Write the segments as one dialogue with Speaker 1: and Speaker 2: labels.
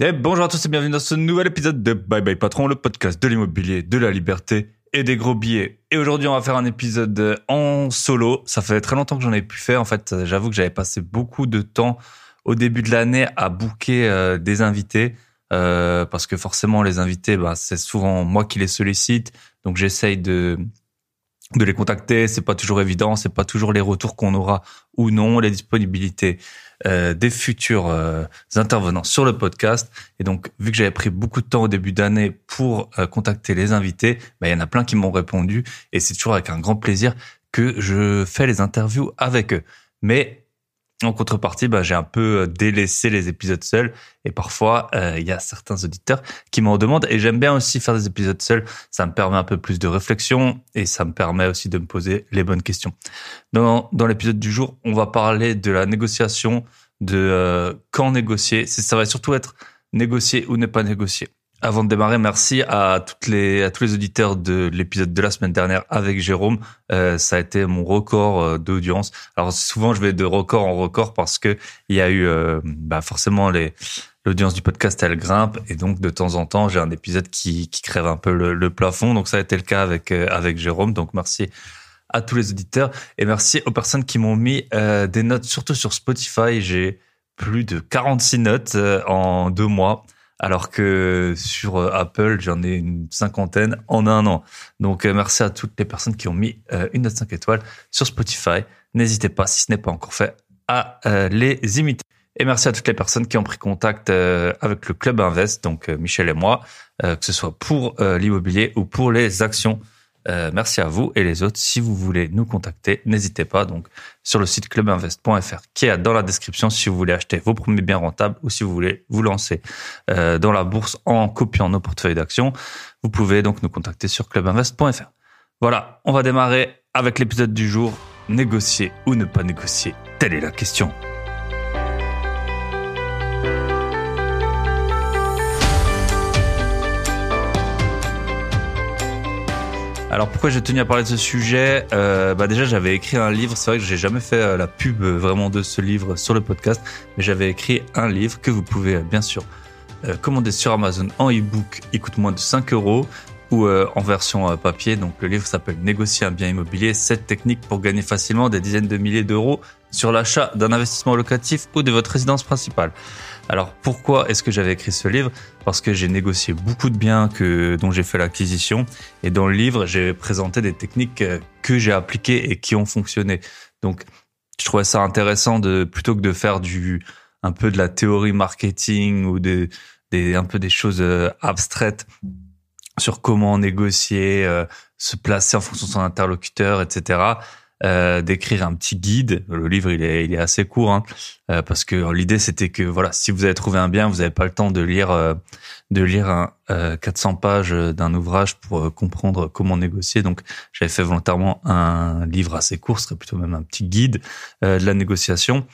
Speaker 1: Bonjour à tous et bienvenue dans ce nouvel épisode de Bye Bye Patron, le podcast de l'immobilier, de la liberté et des gros billets. Et aujourd'hui, on va faire un épisode en solo. Ça fait très longtemps que j'en ai pu faire. En fait, j'avoue que j'avais passé beaucoup de temps au début de l'année à booker euh, des invités. Euh, parce que forcément, les invités, bah, c'est souvent moi qui les sollicite. Donc, j'essaye de de les contacter. C'est pas toujours évident. C'est pas toujours les retours qu'on aura ou non, les disponibilités euh, des futurs euh, intervenants sur le podcast. Et donc, vu que j'avais pris beaucoup de temps au début d'année pour euh, contacter les invités, bah, il y en a plein qui m'ont répondu. Et c'est toujours avec un grand plaisir que je fais les interviews avec eux. Mais en contrepartie, bah, j'ai un peu euh, délaissé les épisodes seuls et parfois euh, il y a certains auditeurs qui m'en demandent et j'aime bien aussi faire des épisodes seuls. Ça me permet un peu plus de réflexion et ça me permet aussi de me poser les bonnes questions. Dans, l'épisode du jour, on va parler de la négociation, de euh, quand négocier. Ça va surtout être négocier ou ne pas négocier. Avant de démarrer, merci à toutes les à tous les auditeurs de l'épisode de la semaine dernière avec Jérôme. Euh, ça a été mon record euh, d'audience. Alors souvent je vais de record en record parce que il y a eu euh, bah forcément les l'audience du podcast elle grimpe et donc de temps en temps j'ai un épisode qui qui crève un peu le, le, plafond. Donc ça a été le cas avec euh, avec Jérôme. Donc merci à tous les auditeurs et merci aux personnes qui m'ont mis des notes surtout sur Spotify. J'ai plus de 46 notes en deux mois alors que sur euh, Apple, j'en ai une cinquantaine en un an. Donc euh, merci à toutes les personnes qui ont mis euh, une note 5 étoiles sur Spotify. N'hésitez pas, si ce n'est pas encore fait, à les imiter. Et merci à toutes les personnes qui ont pris contact avec le Club Invest, donc Michel et moi, que ce soit pour l'immobilier ou pour les actions. Euh, merci à vous et les autres. Si vous voulez nous contacter, n'hésitez pas donc sur le site clubinvest.fr qui est dans la description si vous voulez acheter vos premiers biens rentables ou si vous voulez vous lancer euh, dans la bourse en copiant nos portefeuilles d'actions. Vous pouvez donc nous contacter sur clubinvest.fr. Voilà, on va démarrer avec l'épisode du jour. Négocier ou ne pas négocier Telle est la question. Alors pourquoi j'ai tenu à parler de ce sujet? Euh, Bah déjà j'avais écrit un livre. C'est vrai que j'ai jamais fait euh, la pub euh, vraiment de ce livre sur le podcast, mais j'avais écrit un livre que vous pouvez bien sûr commander sur Amazon en e-book. Il coûte moins de 5 euros ou en version papier. Donc le livre s'appelle Négocier un bien immobilier, 7 techniques pour gagner facilement des dizaines de milliers d'euros sur l'achat d'un investissement locatif ou de votre résidence principale. Alors pourquoi est-ce que j'avais écrit ce livre? Parce que j'ai négocié beaucoup de biens que dont j'ai fait l'acquisition et dans le livre j'ai présenté des techniques euh, que j'ai appliquées et qui ont fonctionné. Donc je trouvais ça intéressant de plutôt que de faire du un peu de la théorie marketing ou des, des un peu des choses euh, abstraites sur comment négocier, euh, se placer en fonction de son interlocuteur, etc euh, d'écrire un petit guide. Le livre, il est, il est assez court, hein, euh, parce que l'idée c'était que voilà, si vous avez trouvé un bien, vous n'avez pas le temps de lire euh, de lire un, 400 pages d'un ouvrage pour comprendre comment négocier. Donc, j'avais fait volontairement un livre assez court, ce serait plutôt même un petit guide de la négociation.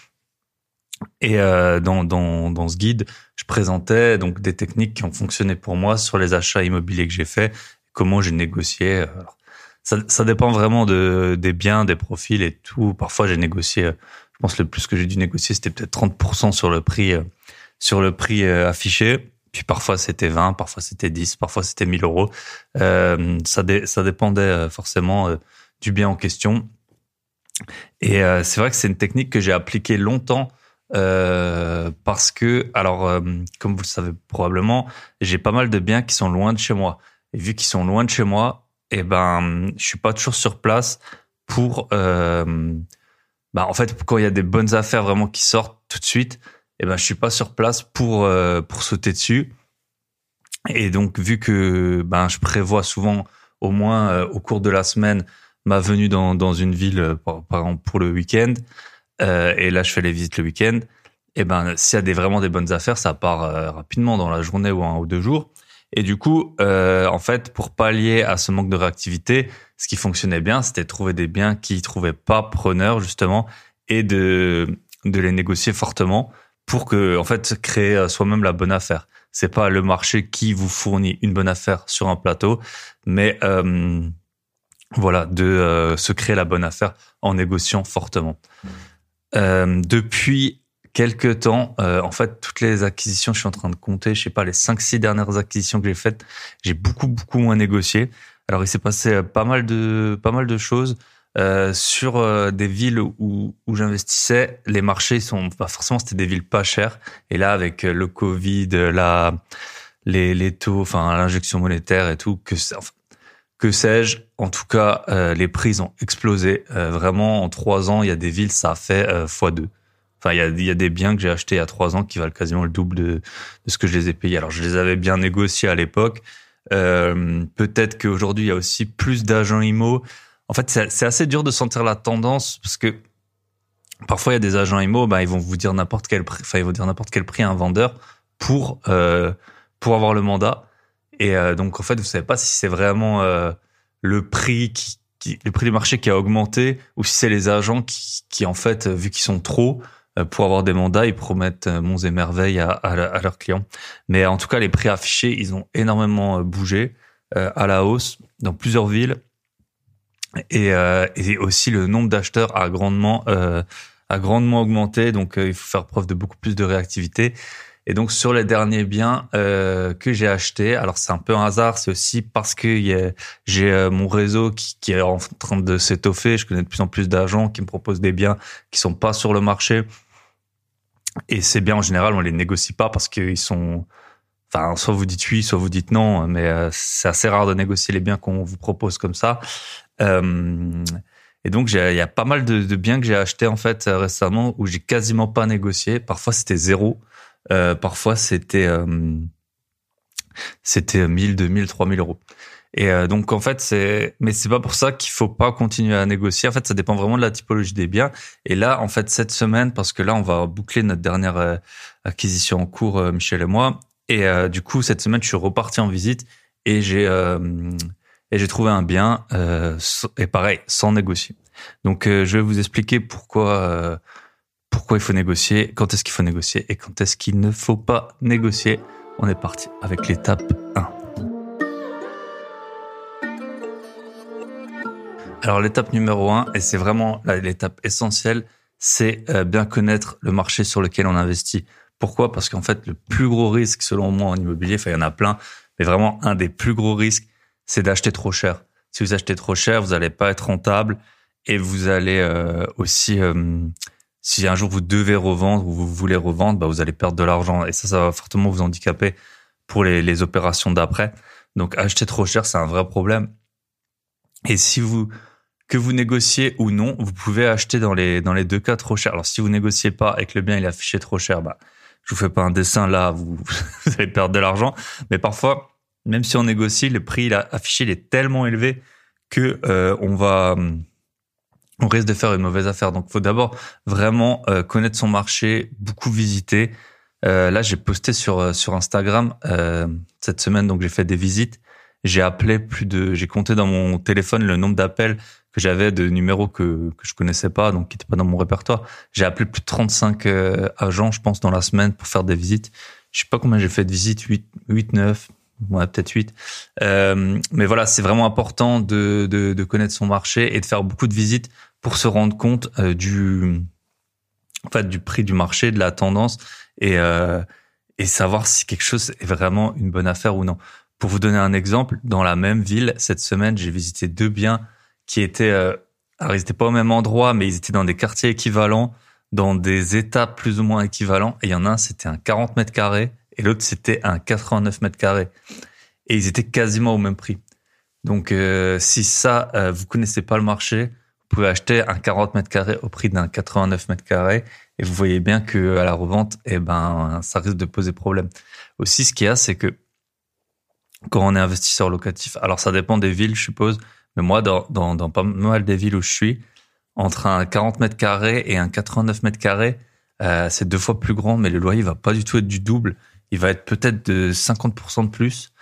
Speaker 1: Et dans, dans, dans ce guide, je présentais donc des techniques qui ont fonctionné pour moi sur les achats immobiliers que j'ai fait, comment j'ai négocié. Ça, ça dépend vraiment de, des biens, des profils et tout. Parfois, j'ai négocié, je pense le plus que j'ai dû négocier, c'était peut-être 30% sur le prix, euh, sur le prix euh, affiché. Puis parfois c'était 20, parfois c'était 10, parfois c'était 1000 euros. Euh, ça, ça dépendait euh, forcément du bien en question. Et c'est vrai que c'est une technique que j'ai appliquée longtemps euh, parce que, alors, comme vous le savez probablement, j'ai pas mal de biens qui sont loin de chez moi. Et vu qu'ils sont loin de chez moi, et ben je suis pas toujours sur place pour euh, bah en fait quand il y a des bonnes affaires vraiment qui sortent tout de suite et ben je suis pas sur place pour euh, pour sauter dessus. Et donc vu que ben je prévois souvent au moins euh, au cours de la semaine ma venue dans dans une ville euh, par, par exemple pour le week-end et là je fais les visites le week-end et ben s'il y a des vraiment des bonnes affaires ça part rapidement dans la journée ou un ou deux jours et du coup, euh, en fait, pour pallier à ce manque de réactivité, ce qui fonctionnait bien, c'était de trouver des biens qui trouvaient pas preneurs justement et de les négocier fortement pour que, en fait, créer soi-même la bonne affaire. C'est pas le marché qui vous fournit une bonne affaire sur un plateau, mais euh, voilà, de euh, se créer la bonne affaire en négociant fortement. Euh, depuis quelques temps, euh, en fait, toutes les acquisitions, je suis en train de compter, je sais pas, les 5-6 dernières acquisitions que j'ai faites, j'ai beaucoup, beaucoup moins négocié. Alors, il s'est passé pas mal de, pas mal de choses. Euh, sur euh, des villes où, où j'investissais, les marchés sont pas forcément c'était des villes pas chères. Et là, avec le Covid, la les, les taux, enfin l'injection monétaire et tout, que enfin, que sais-je. En tout cas, euh, les prix ont explosé. Euh, vraiment, en trois ans, il y a des villes, ça a fait euh, x2. Il y a, des biens que j'ai achetés a trois ans qui valent quasiment le double de, ce que je les ai payés. Alors, je les avais bien négociés à l'époque. Euh, peut-être qu'aujourd'hui, il y a aussi plus d'agents IMO. En fait, c'est assez dur de sentir la tendance parce que parfois, il y a des agents IMO, bah, ils vont vous dire n'importe quel prix, enfin, quel prix à un vendeur pour, euh, pour avoir le mandat. Et euh, donc en fait, vous savez pas si c'est vraiment le prix le prix du marché qui a augmenté ou si c'est les agents qui, qui en fait, vu qu'ils sont trop pour avoir des mandats, ils promettent monts et merveilles à, à, à, leurs clients. Mais en tout cas, les prix affichés, ils ont énormément bougé à la hausse dans plusieurs villes. Et, et aussi le nombre d'acheteurs a grandement a grandement augmenté. Donc il faut faire preuve de beaucoup plus de réactivité. Et donc sur les derniers biens euh, que j'ai achetés, alors c'est un peu un hasard, c'est aussi parce que j'ai euh, mon réseau qui, qui, est en train de s'étoffer. Je connais de plus en plus d'agents qui me proposent des biens qui sont pas sur le marché. Et ces biens en général, on les négocie pas parce qu'ils sont, enfin, soit vous dites oui, soit vous dites non. Mais euh, c'est assez rare de négocier les biens qu'on vous propose comme ça. Euh, et donc, il y a pas mal de, biens que j'ai achetés en fait récemment où j'ai quasiment pas négocié. Parfois, c'était zéro. Euh, parfois, c'était euh, c'était 1000, 2000, 3000 euros. Et euh, donc en fait c'est, mais c'est pas pour ça qu'il faut pas continuer à négocier. En fait, ça dépend vraiment de la typologie des biens. Et là, en fait, cette semaine, parce que là, on va boucler notre dernière acquisition en cours, Michel et moi. Et du coup, cette semaine, je suis reparti en visite et j'ai et j'ai trouvé un bien et pareil, sans négocier. Donc je vais vous expliquer pourquoi pourquoi il faut négocier, quand est-ce qu'il faut négocier et quand est-ce qu'il ne faut pas négocier. On est parti avec l'étape 1. Alors l'étape numéro 1, et c'est vraiment l'étape essentielle, c'est euh, bien connaître le marché sur lequel on investit. Pourquoi? Parce qu'en fait, le plus gros risque, selon moi, en immobilier, enfin, il y en a plein, mais vraiment un des plus gros risques, c'est d'acheter trop cher. Si vous achetez trop cher, vous n'allez pas être rentable et vous allez euh, aussi euh, si un jour vous devez revendre ou vous voulez revendre, bah vous allez perdre de l'argent et ça, ça va fortement vous handicaper pour les opérations d'après. Donc acheter trop cher, c'est un vrai problème. Et si vous que vous négociez ou non, vous pouvez acheter dans les dans les deux cas trop cher. Alors si vous négociez pas et que le bien il est affiché trop cher, bah je vous fais pas un dessin là, vous, vous allez perdre de l'argent. Mais parfois, même si on négocie, le prix il a affiché il est tellement élevé que euh, on va on risque de faire une mauvaise affaire. Donc, faut d'abord vraiment euh, connaître son marché, beaucoup visiter. Euh, là, j'ai posté sur sur Instagram cette semaine, donc j'ai fait des visites. J'ai appelé plus de, j'ai compté dans mon téléphone le nombre d'appels que j'avais de numéros que que je connaissais pas, donc qui n'étaient pas dans mon répertoire. J'ai appelé plus de 35 agents, je pense, dans la semaine pour faire des visites. Je sais pas combien j'ai fait de visites, 8, 8 9, ouais, peut-être 8. Euh, mais voilà, c'est vraiment important de, de, de, connaître son marché et de faire beaucoup de visites pour se rendre compte euh, du, en fait, du prix du marché, de la tendance et, euh, et savoir si quelque chose est vraiment une bonne affaire ou non. Pour vous donner un exemple, dans la même ville, cette semaine, j'ai visité deux biens qui étaient, euh, alors ils n'étaient pas au même endroit, mais ils étaient dans des quartiers équivalents, dans des états plus ou moins équivalents. Et il y en a un, c'était un 40 mètres carrés et l'autre c'était un 89 mètres carrés et ils étaient quasiment au même prix. Donc euh, si ça euh, vous connaissez pas le marché, vous pouvez acheter un 40 mètres carrés au prix d'un 89 mètres carrés et vous voyez bien que à la revente, eh ben ça risque de poser problème. Aussi ce qu'il y a c'est que quand on est investisseur locatif, alors ça dépend des villes je suppose, mais moi dans, dans, pas mal des villes où je suis, entre un 40 mètres carrés et un 89 mètres carrés, euh, c'est deux fois plus grand, mais le loyer va pas du tout être du double il va être peut-être de 50% de plus.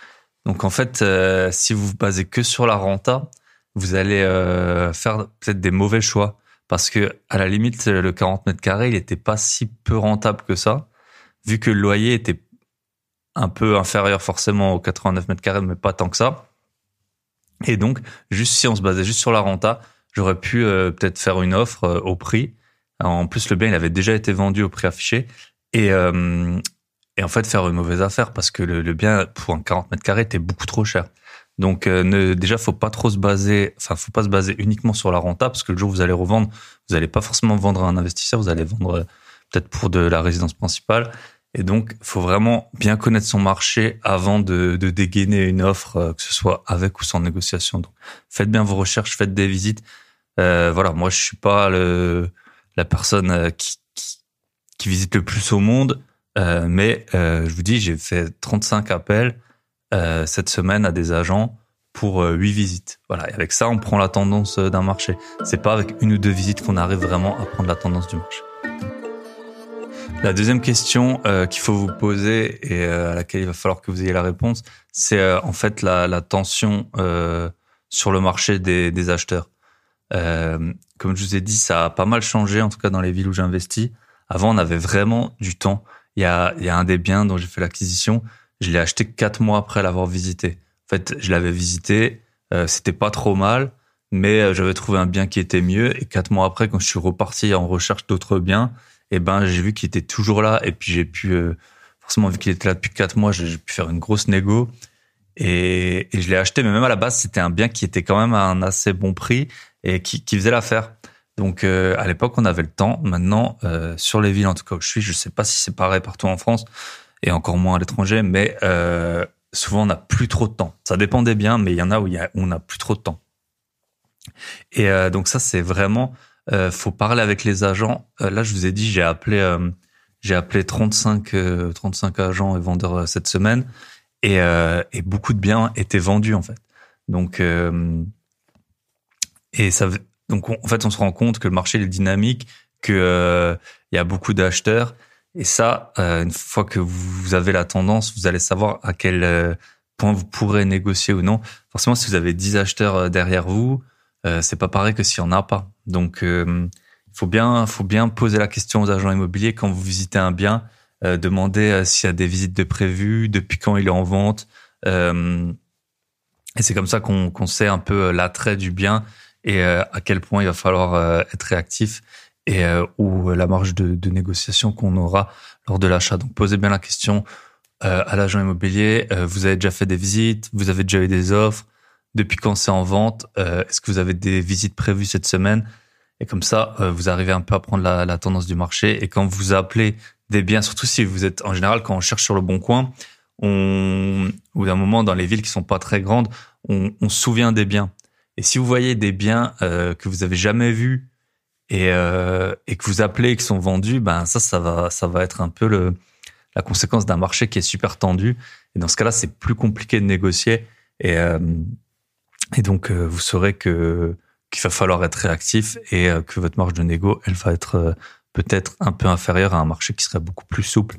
Speaker 1: Donc en fait, euh, si vous vous basez que sur la renta, vous allez euh, faire peut-être des mauvais choix parce que à la limite, le 40 mètres carrés, il n'était pas si peu rentable que ça, vu que le loyer était un peu inférieur forcément aux 89 mètres carrés, mais pas tant que ça. Et donc, juste si on se basait juste sur la renta, j'aurais pu euh, peut-être faire une offre au prix En plus, le bien, il avait déjà été vendu au prix affiché. Et, euh, et en fait, faire une mauvaise affaire parce que le, le bien, pour un 40 mètres carrés, était beaucoup trop cher. Donc euh, ne, déjà, faut pas trop se baser, enfin, faut pas se baser uniquement sur la renta parce que le jour où vous allez revendre, vous allez pas forcément vendre à un investisseur, vous allez vendre euh, peut-être pour de la résidence principale. Et donc, faut vraiment bien connaître son marché avant de, de dégainer une offre, euh, que ce soit avec ou sans négociation. Donc, faites bien vos recherches, faites des visites. Euh, voilà, moi, je suis pas le, la personne euh, qui, qui, qui visite le plus au monde, euh, mais euh, je vous dis, j'ai fait 35 appels euh, cette semaine à des agents pour euh, 8 visites. Voilà, et avec ça, on prend la tendance d'un marché. C'est pas avec une ou deux visites qu'on arrive vraiment à prendre la tendance du marché. La deuxième question euh, qu'il faut vous poser et euh, à laquelle il va falloir que vous ayez la réponse, c'est euh, en fait la, la tension euh, sur le marché des, des acheteurs. Euh, comme je vous ai dit, ça a pas mal changé, en tout cas dans les villes où j'investis. Avant, on avait vraiment du temps. Il y a, il y a un des biens dont j'ai fait l'acquisition, je l'ai acheté quatre mois après l'avoir visité. En fait, je l'avais visité, euh, c'était pas trop mal, mais j'avais trouvé un bien qui était mieux. Et quatre mois après, quand je suis reparti en recherche d'autres biens, et ben j'ai vu qu'il était toujours là et puis j'ai pu euh, forcément vu qu'il était là depuis quatre mois j'ai pu faire une grosse négo et, je l'ai acheté. Mais même à la base c'était un bien qui était quand même à un assez bon prix et qui, faisait l'affaire. Donc euh, à l'époque on avait le temps. Maintenant euh, sur les villes en tout cas où je suis je sais pas si c'est pareil partout en France et encore moins à l'étranger mais souvent on n'a plus trop de temps. Ça dépend des biens mais il y en a où, y a, où on n'a plus trop de temps. Et donc ça c'est vraiment euh, faut parler avec les agents. Euh, là, je vous ai dit, j'ai appelé, euh, j'ai appelé 35, 35 agents et vendeurs cette semaine, et, et, beaucoup de biens étaient vendus en fait. Donc, et ça, donc en fait, on se rend compte que le marché est dynamique, que il y a beaucoup d'acheteurs, et ça, une fois que vous avez la tendance, vous allez savoir à quel point vous pourrez négocier ou non. Forcément, si vous avez 10 acheteurs derrière vous, euh, c'est pas pareil que s'il y en a pas. Donc, euh, il faut bien, poser la question aux agents immobiliers quand vous visitez un bien, euh, demander euh, s'il y a des visites de prévues, depuis quand il est en vente. Et c'est comme ça qu'on sait un peu l'attrait du bien et à quel point il va falloir être réactif et ou la marge de négociation qu'on aura lors de l'achat. Donc, posez bien la question à l'agent immobilier. vous avez déjà fait des visites, vous avez déjà eu des offres depuis quand c'est en vente, euh, est-ce que vous avez des visites prévues cette semaine? Et comme ça, euh, vous arrivez un peu à prendre la, la, tendance du marché. Et quand vous appelez des biens, surtout si vous êtes en général quand on cherche sur le bon coin, on ou d'un moment dans les villes qui sont pas très grandes, on, on se souvient des biens. Et si vous voyez des biens euh, que vous avez jamais vus et, euh, et que vous appelez et qui sont vendus, ben ça, ça va, ça va être un peu le, la conséquence d'un marché qui est super tendu. Et dans ce cas-là, c'est plus compliqué de négocier. Et, euh, et donc, euh, vous saurez que qu'il va falloir être réactif et euh, que votre marge de négo, elle va être euh, peut-être un peu inférieure à un marché qui serait beaucoup plus souple.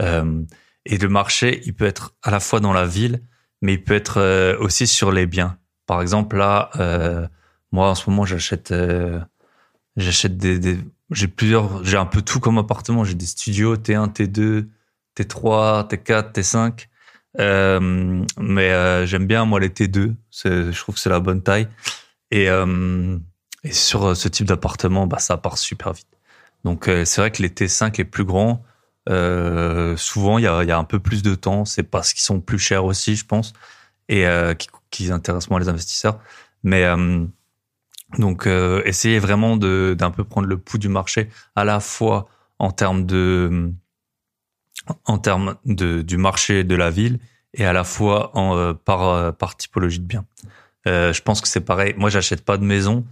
Speaker 1: et le marché, il peut être à la fois dans la ville, mais il peut être aussi sur les biens. Par exemple, là, moi, en ce moment, j'achète j'achète des, des j'ai plusieurs j'ai un peu tout comme appartement j'ai des studios T1 T2 T3 T4 T5 euh, mais euh, j'aime bien moi les T2, je trouve que c'est la bonne taille. Et, euh, et sur ce type d'appartement, bah ça part super vite. Donc euh, c'est vrai que les T5 les plus grands, euh, souvent il y a, y a, un peu plus de temps. C'est parce qu'ils sont plus chers aussi, je pense, et qui, qui, intéressent moins les investisseurs. Mais donc essayez vraiment d'un peu prendre le pouls du marché, à la fois en termes de en termes de, du marché de la ville et à la fois euh, par, euh, par typologie de bien. Euh, je pense que c'est pareil. Moi, j'achète pas de maison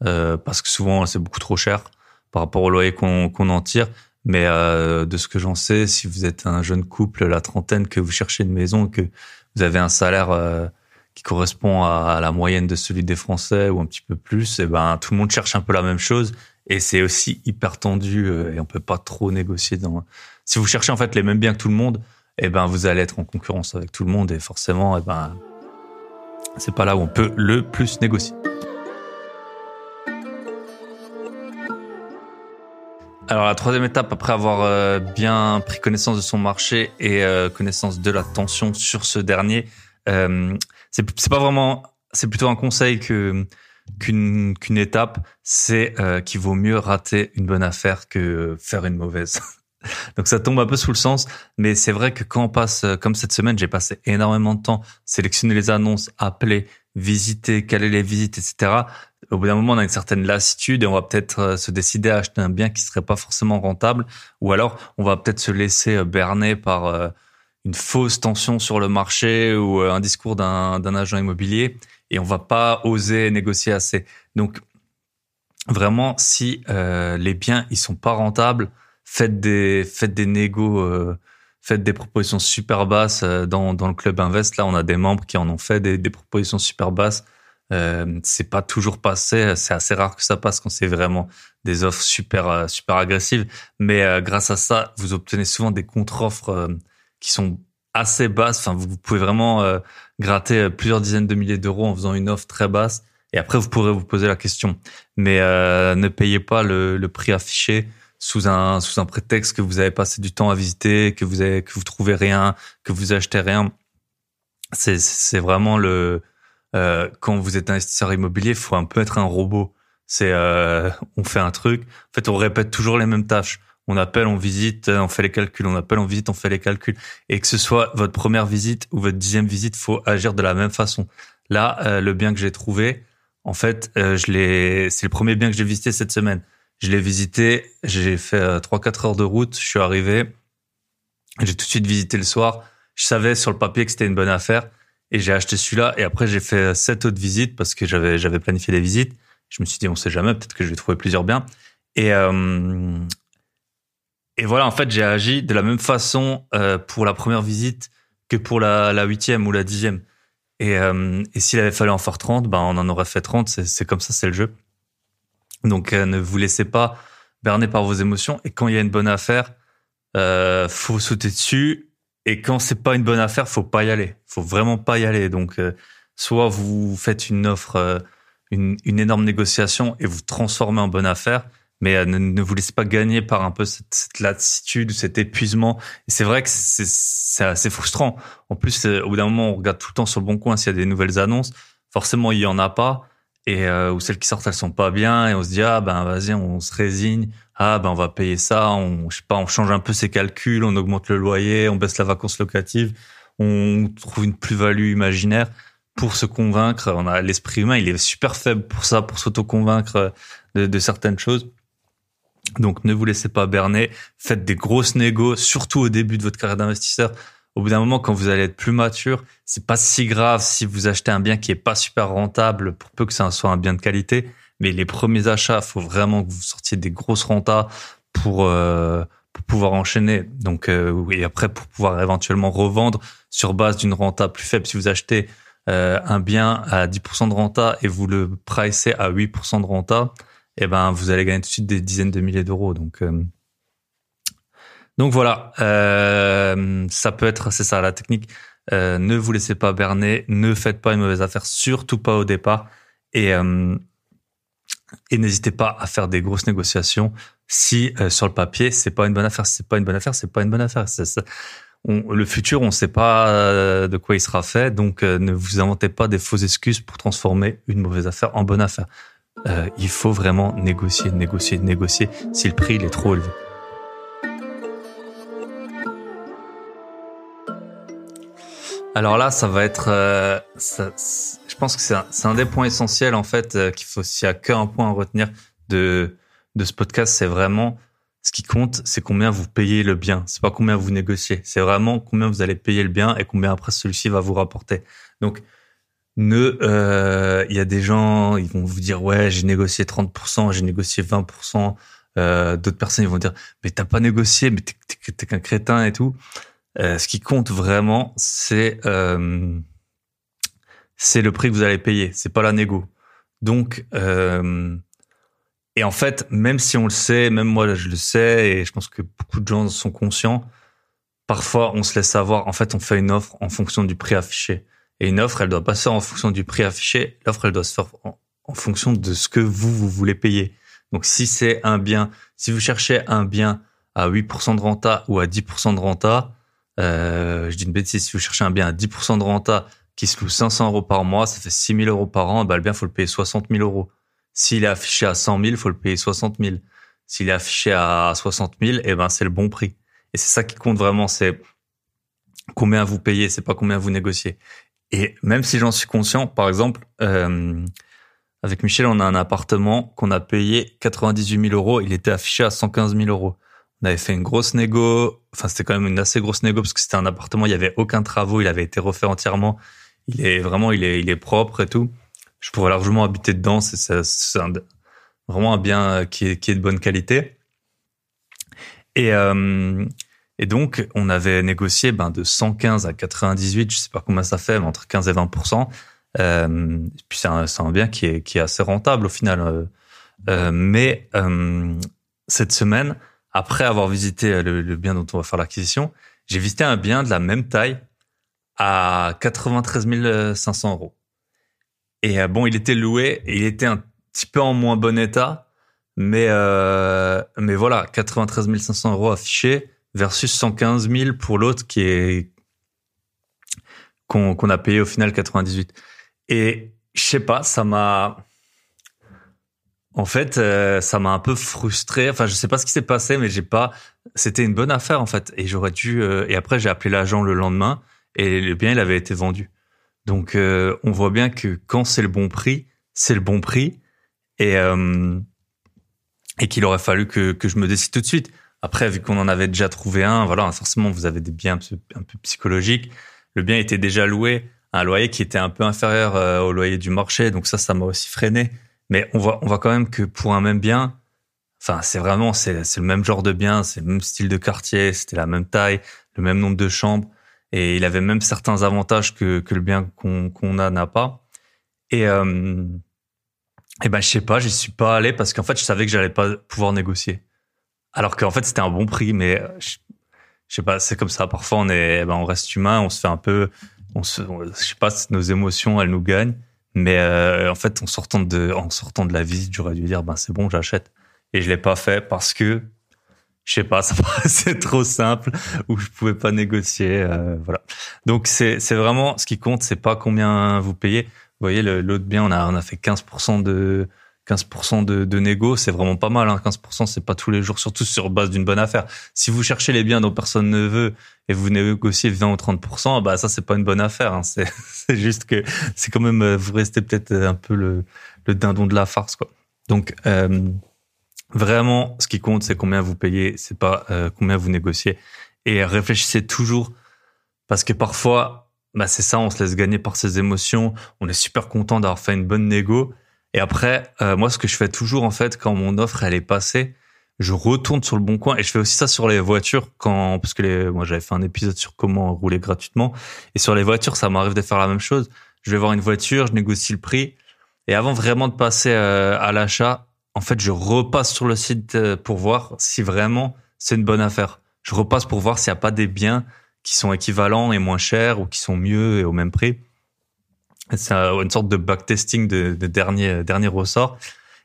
Speaker 1: parce que souvent c'est beaucoup trop cher par rapport au loyer qu'on qu'on en tire. Mais de ce que j'en sais, si vous êtes un jeune couple, la trentaine, que vous cherchez une maison, que vous avez un salaire qui correspond à, à, la moyenne de celui des Français ou un petit peu plus, et eh ben tout le monde cherche un peu la même chose. Et c'est aussi hyper tendu et on peut pas trop négocier dans si vous cherchez en fait les mêmes biens que tout le monde, eh ben vous allez être en concurrence avec tout le monde et forcément, eh ben c'est pas là où on peut le plus négocier. Alors la troisième étape, après avoir euh, bien pris connaissance de son marché et euh, connaissance de la tension sur ce dernier, euh, c'est pas vraiment, c'est plutôt un conseil que qu'une qu'une étape, c'est qu'il vaut mieux rater une bonne affaire que faire une mauvaise. Donc ça tombe un peu sous le sens, mais c'est vrai que quand on passe, euh, comme cette semaine, j'ai passé énormément de temps, sélectionner les annonces, appeler, visiter, caler les visites, etc. Au bout d'un moment, on a une certaine lassitude et on va peut-être euh, se décider à acheter un bien qui serait pas forcément rentable, ou alors on va peut-être se laisser euh, berner par une fausse tension sur le marché ou un discours d'un agent immobilier et on va pas oser négocier assez. Donc vraiment, si les biens ils sont pas rentables, faites des faites des négos, euh, faites des propositions super basses euh, dans dans le club Invest. Là, on a des membres qui en ont fait des, des propositions super basses. Euh, c'est pas toujours passé. C'est assez rare que ça passe quand c'est vraiment des offres super euh, super agressives. Mais grâce à ça, vous obtenez souvent des contre-offres qui sont assez basses. Enfin, vous, pouvez vraiment gratter plusieurs dizaines de milliers d'euros en faisant une offre très basse. Et après, vous pourrez vous poser la question. Mais ne payez pas le, le prix affiché sous un sous un prétexte que vous avez passé du temps à visiter, que vous avez que vous trouvez rien, que vous achetez rien. C'est c'est vraiment le euh, quand vous êtes investisseur immobilier, il faut un peu être un robot. C'est euh, on fait un truc, en fait on répète toujours les mêmes tâches. On appelle, on visite, on fait les calculs. On appelle, on visite, on fait les calculs. Et que ce soit votre première visite ou votre dixième visite, faut agir de la même façon. Là, euh, le bien que j'ai trouvé, en fait, euh, je l'ai, c'est le premier bien que j'ai visité cette semaine. Je l'ai visité, j'ai fait 3-4 euh, heures de route, je suis arrivé, j'ai tout de suite visité le soir. Je savais sur le papier que c'était une bonne affaire et j'ai acheté celui-là. Et après, j'ai fait sept autres visites parce que j'avais j'avais planifié des visites. Je me suis dit, on sait jamais, peut-être que je vais trouver plusieurs biens. Et euh, et voilà, en fait, j'ai agi de la même façon euh, pour la première visite que pour la la huitième ou la dixième. Et, euh, et s'il avait fallu en faire 30, ben on en aurait fait 30. C'est comme ça, c'est le jeu. Donc euh, ne vous laissez pas berner par vos émotions. Et quand il y a une bonne affaire, euh, faut sauter dessus. Et quand c'est pas une bonne affaire, faut pas y aller. Faut vraiment pas y aller. Donc euh, soit vous faites une offre, euh, une, énorme négociation et vous transformez en bonne affaire. Mais ne, vous laissez pas gagner par un peu cette, cette lassitude, cet épuisement. Et c'est vrai que c'est assez frustrant. En plus, au bout d'un moment, on regarde tout le temps sur le bon coin s'il y a des nouvelles annonces. Forcément, il y en a pas et euh, ou celles qui sortent elles sont pas bien et on se dit ah ben vas-y on se résigne. Ah ben on va payer ça on je sais pas on change un peu ses calculs on augmente le loyer on baisse la vacance locative on trouve une plus-value imaginaire. Pour se convaincre on a l'esprit humain il est super faible pour ça pour s'auto-convaincre de, de certaines choses. Donc ne vous laissez pas berner. Faites des grosses négos surtout au début de votre carrière d'investisseur au bout d'un moment, quand vous allez être plus mature, c'est pas si grave si vous achetez un bien qui est pas super rentable, pour peu que ça soit un bien de qualité. Mais les premiers achats, faut vraiment que vous sortiez des grosses rentas pour euh, pour pouvoir enchaîner. Donc euh, et après pour pouvoir éventuellement revendre sur base d'une renta plus faible. Si vous achetez euh, un bien à 10% de renta et vous le pricez à 8% de renta, eh ben vous allez gagner tout de suite des dizaines de milliers d'euros. Donc euh, donc voilà, euh, ça peut être, c'est ça la technique. Euh, ne vous laissez pas berner, ne faites pas une mauvaise affaire, surtout pas au départ, et euh, et n'hésitez pas à faire des grosses négociations si euh, sur le papier c'est pas une bonne affaire, c'est pas une bonne affaire, c'est pas une bonne affaire. C'est, le futur, on ne sait pas euh, de quoi il sera fait, donc euh, ne vous inventez pas des fausses excuses pour transformer une mauvaise affaire en bonne affaire. il faut vraiment négocier, négocier, négocier si le prix il est trop élevé. Alors là, ça va être, euh, je pense que c'est un, des points essentiels en fait euh, qu'il faut. S'il y a qu'un point à retenir de de ce podcast, c'est vraiment ce qui compte, c'est combien vous payez le bien. C'est pas combien vous négociez. C'est vraiment combien vous allez payer le bien et combien après celui-ci va vous rapporter. Donc euh, il y a des gens, ils vont vous dire ouais, j'ai négocié 30%, j'ai négocié 20%. Euh, D'autres personnes ils vont dire mais t'as pas négocié, mais t'es qu'un crétin et tout. Euh, ce qui compte vraiment, c'est euh, c'est le prix que vous allez payer. C'est pas la négo. Donc euh, et en fait, même si on le sait, même moi je le sais, et je pense que beaucoup de gens sont conscients, parfois on se laisse savoir. En fait, on fait une offre en fonction du prix affiché. Et une offre, elle doit pas se faire en fonction du prix affiché. L'offre, elle doit se faire en, fonction de ce que vous vous voulez payer. Donc, si c'est un bien, si vous cherchez un bien à 8% de renta ou à 10% de renta, je dis une bêtise, si vous cherchez un bien à 10% de renta qui se loue 500 euros par mois, ça fait 6 000 euros par an, bah, le bien, faut le payer 60 000 euros. S'il est affiché à 100 000, faut le payer 60 000. S'il est affiché à 60 000, eh ben, c'est le bon prix. Et c'est ça qui compte vraiment, c'est combien vous payez, c'est pas combien vous négociez. Et même si j'en suis conscient, par exemple, euh, avec Michel, on a un appartement qu'on a payé 98 000 euros. Il était affiché à 115 000 euros. On avait fait une grosse négo. Enfin, c'était quand même une assez grosse négo parce que c'était un appartement. Il y avait aucun travaux. Il avait été refait entièrement. Il est vraiment, il est, il est propre et tout. Je pourrais largement habiter dedans. C'est, c'est vraiment un bien qui est, qui est de bonne qualité. Et, euh, et donc, on avait négocié ben, de 115 à 98, je sais pas combien ça fait, mais entre 15 et 20 euh, puis c'est un, un, bien qui est, qui est assez rentable au final. Euh, euh mais euh, cette semaine, après avoir visité le, le, bien dont on va faire l'acquisition, j'ai visité un bien de la même taille à 93 500 euros. Et euh, bon, il était loué et il était un petit peu en moins bon état, mais euh, mais voilà, 93 500 euros affichés versus 115 000 pour l'autre qui est qu'on a payé au final 98. Et je sais pas, ça m'a en fait, euh, ça m'a un peu frustré. Enfin, je sais pas ce qui s'est passé, mais j'ai pas. C'était une bonne affaire en fait, et j'aurais dû. Euh, et après, j'ai appelé l'agent le lendemain, et le bien il avait été vendu. Donc, euh, on voit bien que quand c'est le bon prix, c'est le bon prix, et et qu'il aurait fallu que que je me décide tout de suite. Après, vu qu'on en avait déjà trouvé un, voilà, forcément, vous avez des biens un peu, un peu psychologiques. Le bien était déjà loué à un loyer qui était un peu inférieur au loyer du marché, donc ça, ça m'a aussi freiné. Mais on voit, on voit quand même que pour un même bien, enfin, c'est vraiment, c'est, le même genre de bien, c'est le même style de quartier, c'était la même taille, le même nombre de chambres, et il avait même certains avantages que, que le bien qu'on, qu'on a n'a pas. Et, euh, et ben, je sais pas, j'y suis pas allé parce qu'en fait, je savais que j'allais pas pouvoir négocier. Alors qu'en fait, c'était un bon prix, mais euh, je, sais pas, c'est comme ça. Parfois, on est, eh ben, on reste humain, on se fait un peu, on se, je sais pas, nos émotions, elles nous gagnent. Mais euh, en fait, en sortant de, en sortant de la visite, j'aurais dû dire, ben c'est bon, j'achète. Et je l'ai pas fait parce que, je sais pas, paraissait trop simple ou je pouvais pas négocier. Euh, voilà. Donc c'est, c'est vraiment ce qui compte, c'est pas combien vous payez. Vous voyez, l'autre bien, on a, on a fait 15% de 15% de, de négo, c'est vraiment pas mal. Hein. 15%, c'est pas tous les jours, surtout sur base d'une bonne affaire. Si vous cherchez les biens dont personne ne veut et vous négociez 20 ou 30%, bah ça c'est pas une bonne affaire. Hein. C'est juste que c'est quand même vous restez peut-être un peu le, le dindon de la farce quoi. Donc euh, vraiment, ce qui compte, c'est combien vous payez, c'est pas euh, combien vous négociez. Et réfléchissez toujours parce que parfois, bah c'est ça, on se laisse gagner par ses émotions. On est super content d'avoir fait une bonne négo et après, euh, moi, ce que je fais toujours, en fait, quand mon offre, elle est passée, je retourne sur le bon coin et je fais aussi ça sur les voitures quand, parce que les, moi, j'avais fait un épisode sur comment rouler gratuitement. Et sur les voitures, ça m'arrive de faire la même chose. Je vais voir une voiture, je négocie le prix. Et avant vraiment de passer euh, à l'achat, en fait, je repasse sur le site euh, pour voir si vraiment c'est une bonne affaire. Je repasse pour voir s'il n'y a pas des biens qui sont équivalents et moins chers ou qui sont mieux et au même prix. C'est une sorte de backtesting de, de dernier dernier ressort.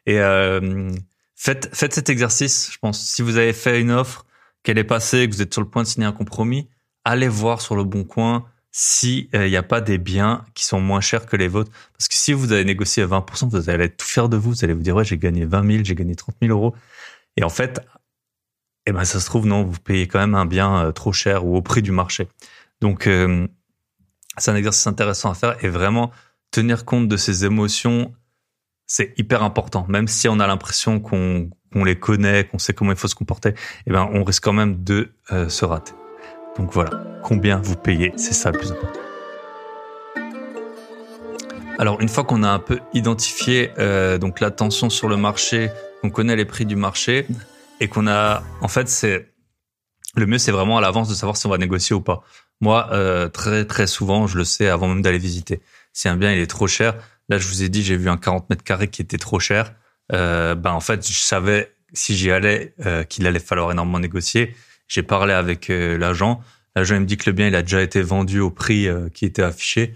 Speaker 1: Et euh, faites faites cet exercice. Je pense si vous avez fait une offre, qu'elle est passée, que vous êtes sur le point de signer un compromis, allez voir sur le bon coin si il euh, n'y a pas des biens qui sont moins chers que les vôtres. Parce que si vous avez négocié à 20%, vous allez être tout fier de vous. Vous allez vous dire ouais j'ai gagné 20 000, j'ai gagné 30 000 euros. Et en fait, eh ben ça se trouve non, vous payez quand même un bien euh, trop cher ou au prix du marché. Donc euh, c'est un exercice intéressant à faire et vraiment tenir compte de ses émotions, c'est hyper important. Même si on a l'impression qu'on les connaît, qu'on sait comment il faut se comporter, eh ben on risque quand même de euh, se rater. Donc voilà, combien vous payez, c'est ça le plus important. Alors une fois qu'on a un peu identifié euh, donc la tension sur le marché, qu'on connaît les prix du marché et qu'on a, en fait, c'est le mieux, c'est vraiment à l'avance de savoir si on va négocier ou pas. Moi, euh, très très souvent, je le sais avant même d'aller visiter. Si un bien il est trop cher, là je vous ai dit, j'ai vu un 40 mètres carrés qui était trop cher. Euh, ben en fait, je savais si j'y allais euh, qu'il allait falloir énormément négocier. J'ai parlé avec euh, l'agent. L'agent il me dit que le bien il a déjà été vendu au prix euh, qui était affiché.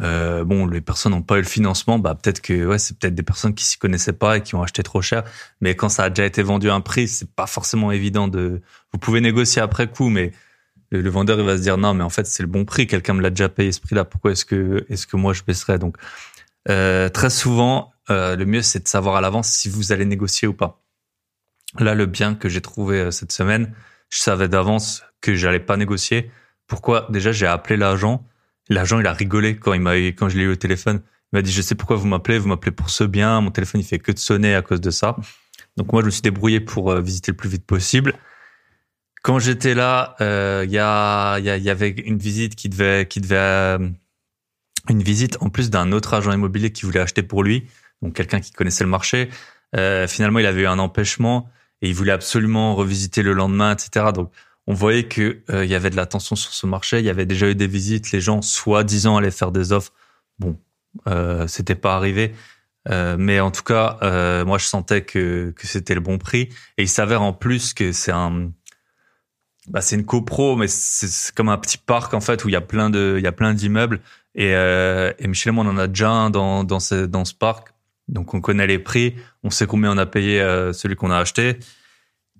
Speaker 1: Euh, bon, les personnes n'ont pas eu le financement, bah peut-être que ouais, c'est peut-être des personnes qui s'y connaissaient pas et qui ont acheté trop cher. Mais quand ça a déjà été vendu à un prix, c'est pas forcément évident de. Vous pouvez négocier après coup, mais le, vendeur il va se dire non mais en fait c'est le bon prix, quelqu'un me l'a déjà payé ce prix-là, pourquoi est-ce que est-ce que moi je baisserais? Donc euh, très souvent euh, le mieux c'est de savoir à l'avance si vous allez négocier ou pas. Là le bien que j'ai trouvé euh, cette semaine, je savais d'avance que j'allais pas négocier. Pourquoi? Déjà j'ai appelé l'agent, l'agent il a rigolé quand il m'a quand je l'ai eu au téléphone. Il m'a dit je sais pourquoi vous m'appelez, vous m'appelez pour ce bien, mon téléphone il fait que de sonner à cause de ça. Donc moi je me suis débrouillé pour visiter le plus vite possible. Quand j'étais là, il euh, y, a, y, y, avait une visite qui devait, qui devait, euh, une visite en plus d'un autre agent immobilier qui voulait acheter pour lui, donc quelqu'un qui connaissait le marché. Euh, finalement, il avait eu un empêchement et il voulait absolument revisiter le lendemain, etc. Donc, on voyait que il y avait de la tension sur ce marché. Il y avait déjà eu des visites. Les gens, soi-disant, allaient faire des offres. Bon, euh, c'était pas arrivé. Euh, mais en tout cas, moi, je sentais que, que c'était le bon prix. Et il s'avère en plus que c'est un, bah, c'est une copro, mais c'est comme un petit parc en fait où il y a plein de, il y a plein d'immeubles. Et, euh, et Michel et moi, on en a déjà un dans dans ce dans ce parc, donc on connaît les prix, on sait combien on a payé euh, celui qu'on a acheté.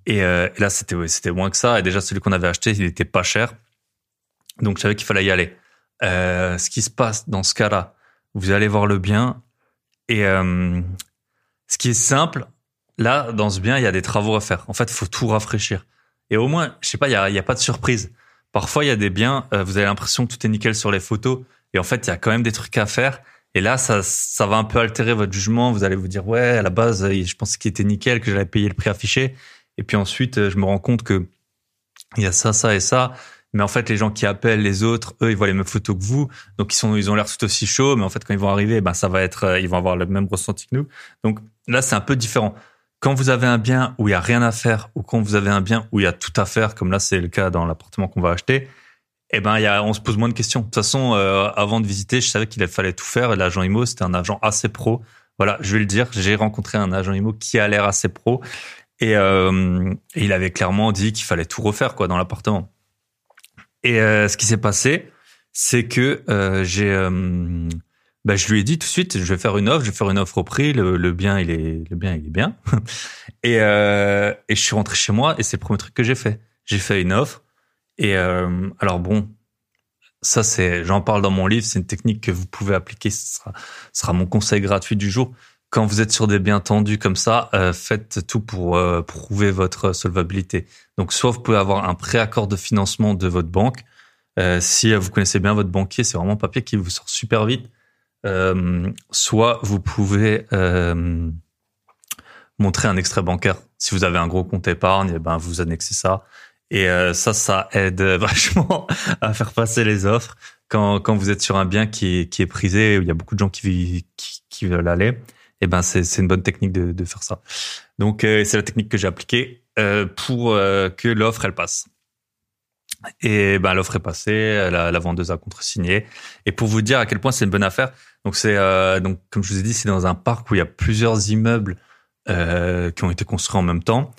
Speaker 1: Et, euh, là, c'était c'était moins que ça. Et déjà, celui qu'on avait acheté, il était pas cher, donc je savais qu'il fallait y aller. Euh, ce qui se passe dans ce cas-là, vous allez voir le bien. Et ce qui est simple, là, dans ce bien, il y a des travaux à faire. En fait, il faut tout rafraîchir. Et au moins, je sais pas, il y a, pas de surprise. Parfois, il y a des biens, euh, vous avez l'impression que tout est nickel sur les photos, et en fait, il y a quand même des trucs à faire. Et là, ça, ça va un peu altérer votre jugement. Vous allez vous dire, ouais, à la base, euh, je pensais qu'il était nickel, que j'allais payer le prix affiché. Et puis ensuite, euh, je me rends compte que il y a ça, ça et ça. Mais en fait, les gens qui appellent les autres, eux, ils voient les mêmes photos que vous. Donc, ils sont, ils ont l'air tout aussi chauds. Mais en fait, quand ils vont arriver, ben, ça va être, ils vont avoir le même ressenti que nous. Donc, là, c'est un peu différent quand vous avez un bien où il y a rien à faire ou quand vous avez un bien où il y a tout à faire, comme là c'est le cas dans l'appartement qu'on va acheter, eh ben il y a, on se pose moins de questions. De toute façon, euh, avant de visiter, je savais qu'il fallait tout faire. L'agent IMO, c'était un agent assez pro. Voilà, je vais le dire, j'ai rencontré un agent IMO qui a l'air assez pro et, euh, il avait clairement dit qu'il fallait tout refaire quoi dans l'appartement. Et euh, ce qui s'est passé, c'est que j'ai bah, je lui ai dit tout de suite, je vais faire une offre, je vais faire une offre au prix. Le, bien, il est, le bien, il est bien. et, euh, et je suis rentré chez moi et c'est le premier truc que j'ai fait. J'ai fait une offre. Et euh, alors bon, ça c'est, j'en parle dans mon livre. C'est une technique que vous pouvez appliquer. Ce sera, mon conseil gratuit du jour. Quand vous êtes sur des biens tendus comme ça, euh, faites tout pour prouver votre solvabilité. Donc, soit vous pouvez avoir un préaccord de financement de votre banque. Si vous connaissez bien votre banquier, c'est vraiment un papier qui vous sort super vite euh, soit vous pouvez euh, montrer un extrait bancaire. Si vous avez un gros compte épargne, eh ben vous annexez ça. Et euh, ça, ça aide vachement à faire passer les offres. Quand, quand vous êtes sur un bien qui est, qui est prisé, où il y a beaucoup de gens qui, veulent aller, eh ben c'est, une bonne technique de, faire ça. Donc c'est la technique que j'ai appliquée pour que l'offre elle passe. Et ben, l'offre est passée, la vendeuse a contresigné. Et pour vous dire à quel point c'est une bonne affaire, donc c'est euh, donc comme je vous ai dit, c'est dans un parc où il y a plusieurs immeubles euh, qui ont été construits en même temps.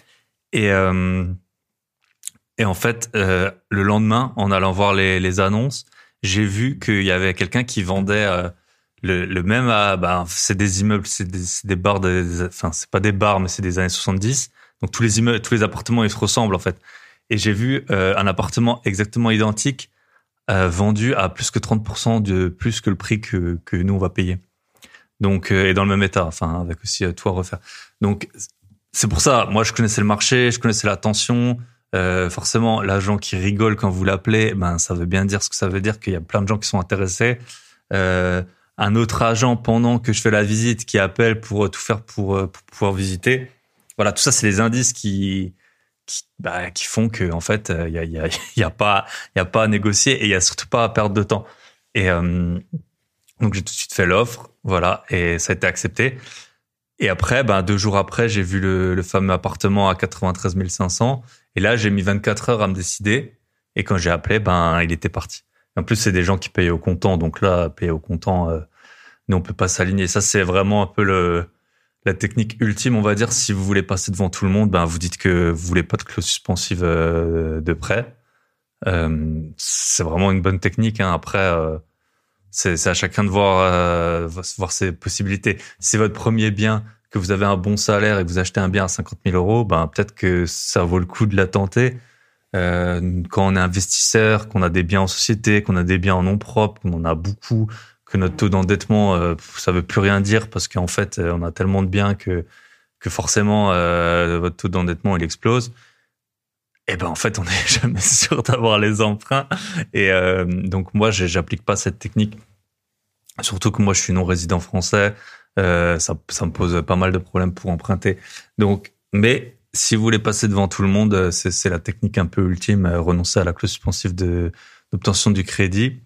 Speaker 1: Et euh, et en fait, euh, le lendemain, en allant voir les, les annonces, j'ai vu qu'il y avait quelqu'un qui vendait euh, le, le, même. À, bah, c'est des immeubles, c'est des, des bars, de, enfin c'est pas des bars, mais c'est des années 70. Donc tous les immeubles, tous les appartements, ils se ressemblent en fait et j'ai vu euh, un appartement exactement identique euh, vendu à plus que 30% de plus que le prix que, nous on va payer. Donc euh, et dans le même état, enfin avec aussi tout à refaire. Donc c'est pour ça, moi je connaissais le marché, je connaissais la tension. Euh, forcément, l'agent qui rigole quand vous l'appelez, ben ça veut bien dire ce que ça veut dire qu'il y a plein de gens qui sont intéressés. Euh, un autre agent pendant que je fais la visite qui appelle pour tout faire pour pouvoir visiter. Voilà, tout ça c'est les indices qui qui, bah, qui font que en fait il euh, y a, y, a, pas il a pas à négocier et il y a surtout pas à perdre de temps. Et euh, donc j'ai tout de suite fait l'offre voilà et ça a été accepté. Et après ben deux jours après j'ai vu le, le, fameux appartement à 93 500 et là j'ai mis 24 heures à me décider. Et quand j'ai appelé ben il était parti. En plus c'est des gens qui payent au comptant. Donc là payer au comptant euh, nous on peut pas s'aligner. Ça c'est vraiment un peu le la technique ultime, on va dire, si vous voulez passer devant tout le monde, ben vous dites que vous voulez pas de clause suspensive euh, de prêt. Euh, c'est vraiment une bonne technique. Hein. Après, euh, c'est à chacun de voir voir ses possibilités. Si c'est votre premier bien, que vous avez un bon salaire et que vous achetez un bien à 50 000 euros, ben peut-être que ça vaut le coup de la tenter. quand on est investisseur, qu'on a des biens en société, qu'on a des biens en nom propre, qu'on en a beaucoup, notre taux d'endettement, euh, ça veut plus rien dire parce qu'en fait, on a tellement de biens que que forcément votre taux d'endettement il explose. Eh ben en fait, on n'est jamais sûr d'avoir les emprunts. Et donc moi, j'applique pas cette technique. Surtout que moi, je suis non résident français. ça, ça me pose pas mal de problèmes pour emprunter. Donc, mais si vous voulez passer devant tout le monde, euh, c'est la technique un peu ultime, euh, renoncer à la clause suspensive d'obtention du crédit.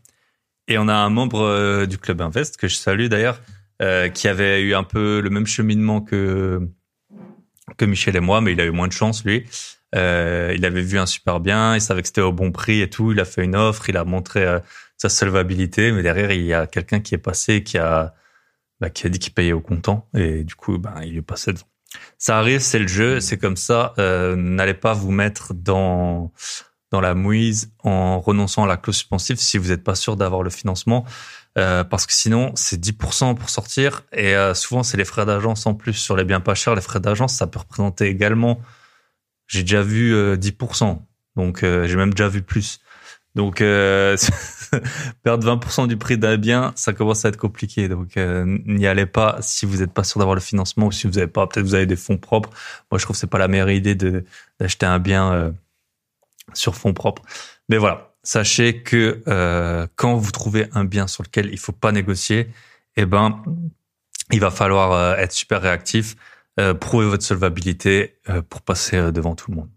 Speaker 1: Et on a un membre euh, du club Invest que je salue d'ailleurs, qui avait eu un peu le même cheminement que que Michel et moi, mais il a eu moins de chance lui. il avait vu un super bien, il savait que c'était au bon prix et tout. Il a fait une offre, il a montré sa solvabilité, mais derrière il y a quelqu'un qui est passé qui a bah, qui a dit qu'il payait au comptant et du coup ben il est passé devant. Ça arrive, c'est le jeu, c'est comme ça. Euh, N'allez pas vous mettre dans dans la mouise en renonçant à la clause suspensive si vous n'êtes pas sûr d'avoir le financement, euh, parce que sinon c'est 10% pour sortir et euh, souvent c'est les frais d'agence en plus sur les biens pas chers. Les frais d'agence ça peut représenter également. J'ai déjà vu 10%, euh, donc euh, j'ai même déjà vu plus. Donc perdre 20% du prix d'un bien, ça commence à être compliqué. Donc, n'y allez pas si vous n'êtes pas sûr d'avoir le financement ou si vous n'avez pas, peut-être vous avez des fonds propres. Moi, je trouve que c'est pas la meilleure idée d'acheter un bien sur fonds propres. Mais voilà, sachez que euh, quand vous trouvez un bien sur lequel il faut pas négocier, eh ben, il va falloir être super réactif, prouver votre solvabilité pour passer devant tout le monde.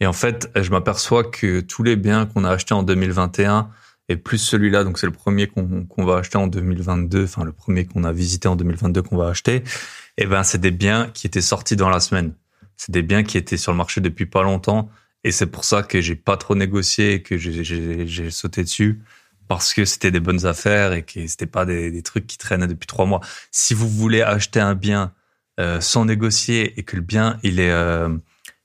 Speaker 1: Et en fait, je m'aperçois que tous les biens qu'on a achetés en 2021 et plus celui-là, donc c'est le premier qu'on va acheter en 2022, enfin le premier qu'on a visité en 2022 qu'on va acheter, et eh ben c'est des biens qui étaient sortis dans la semaine. C'est des biens qui étaient sur le marché depuis pas longtemps et c'est pour ça que j'ai pas trop négocié et que j'ai sauté dessus parce que c'était des bonnes affaires et que c'était pas des, trucs qui traînaient depuis trois mois. Si vous voulez acheter un bien euh, sans négocier et que le bien il est euh,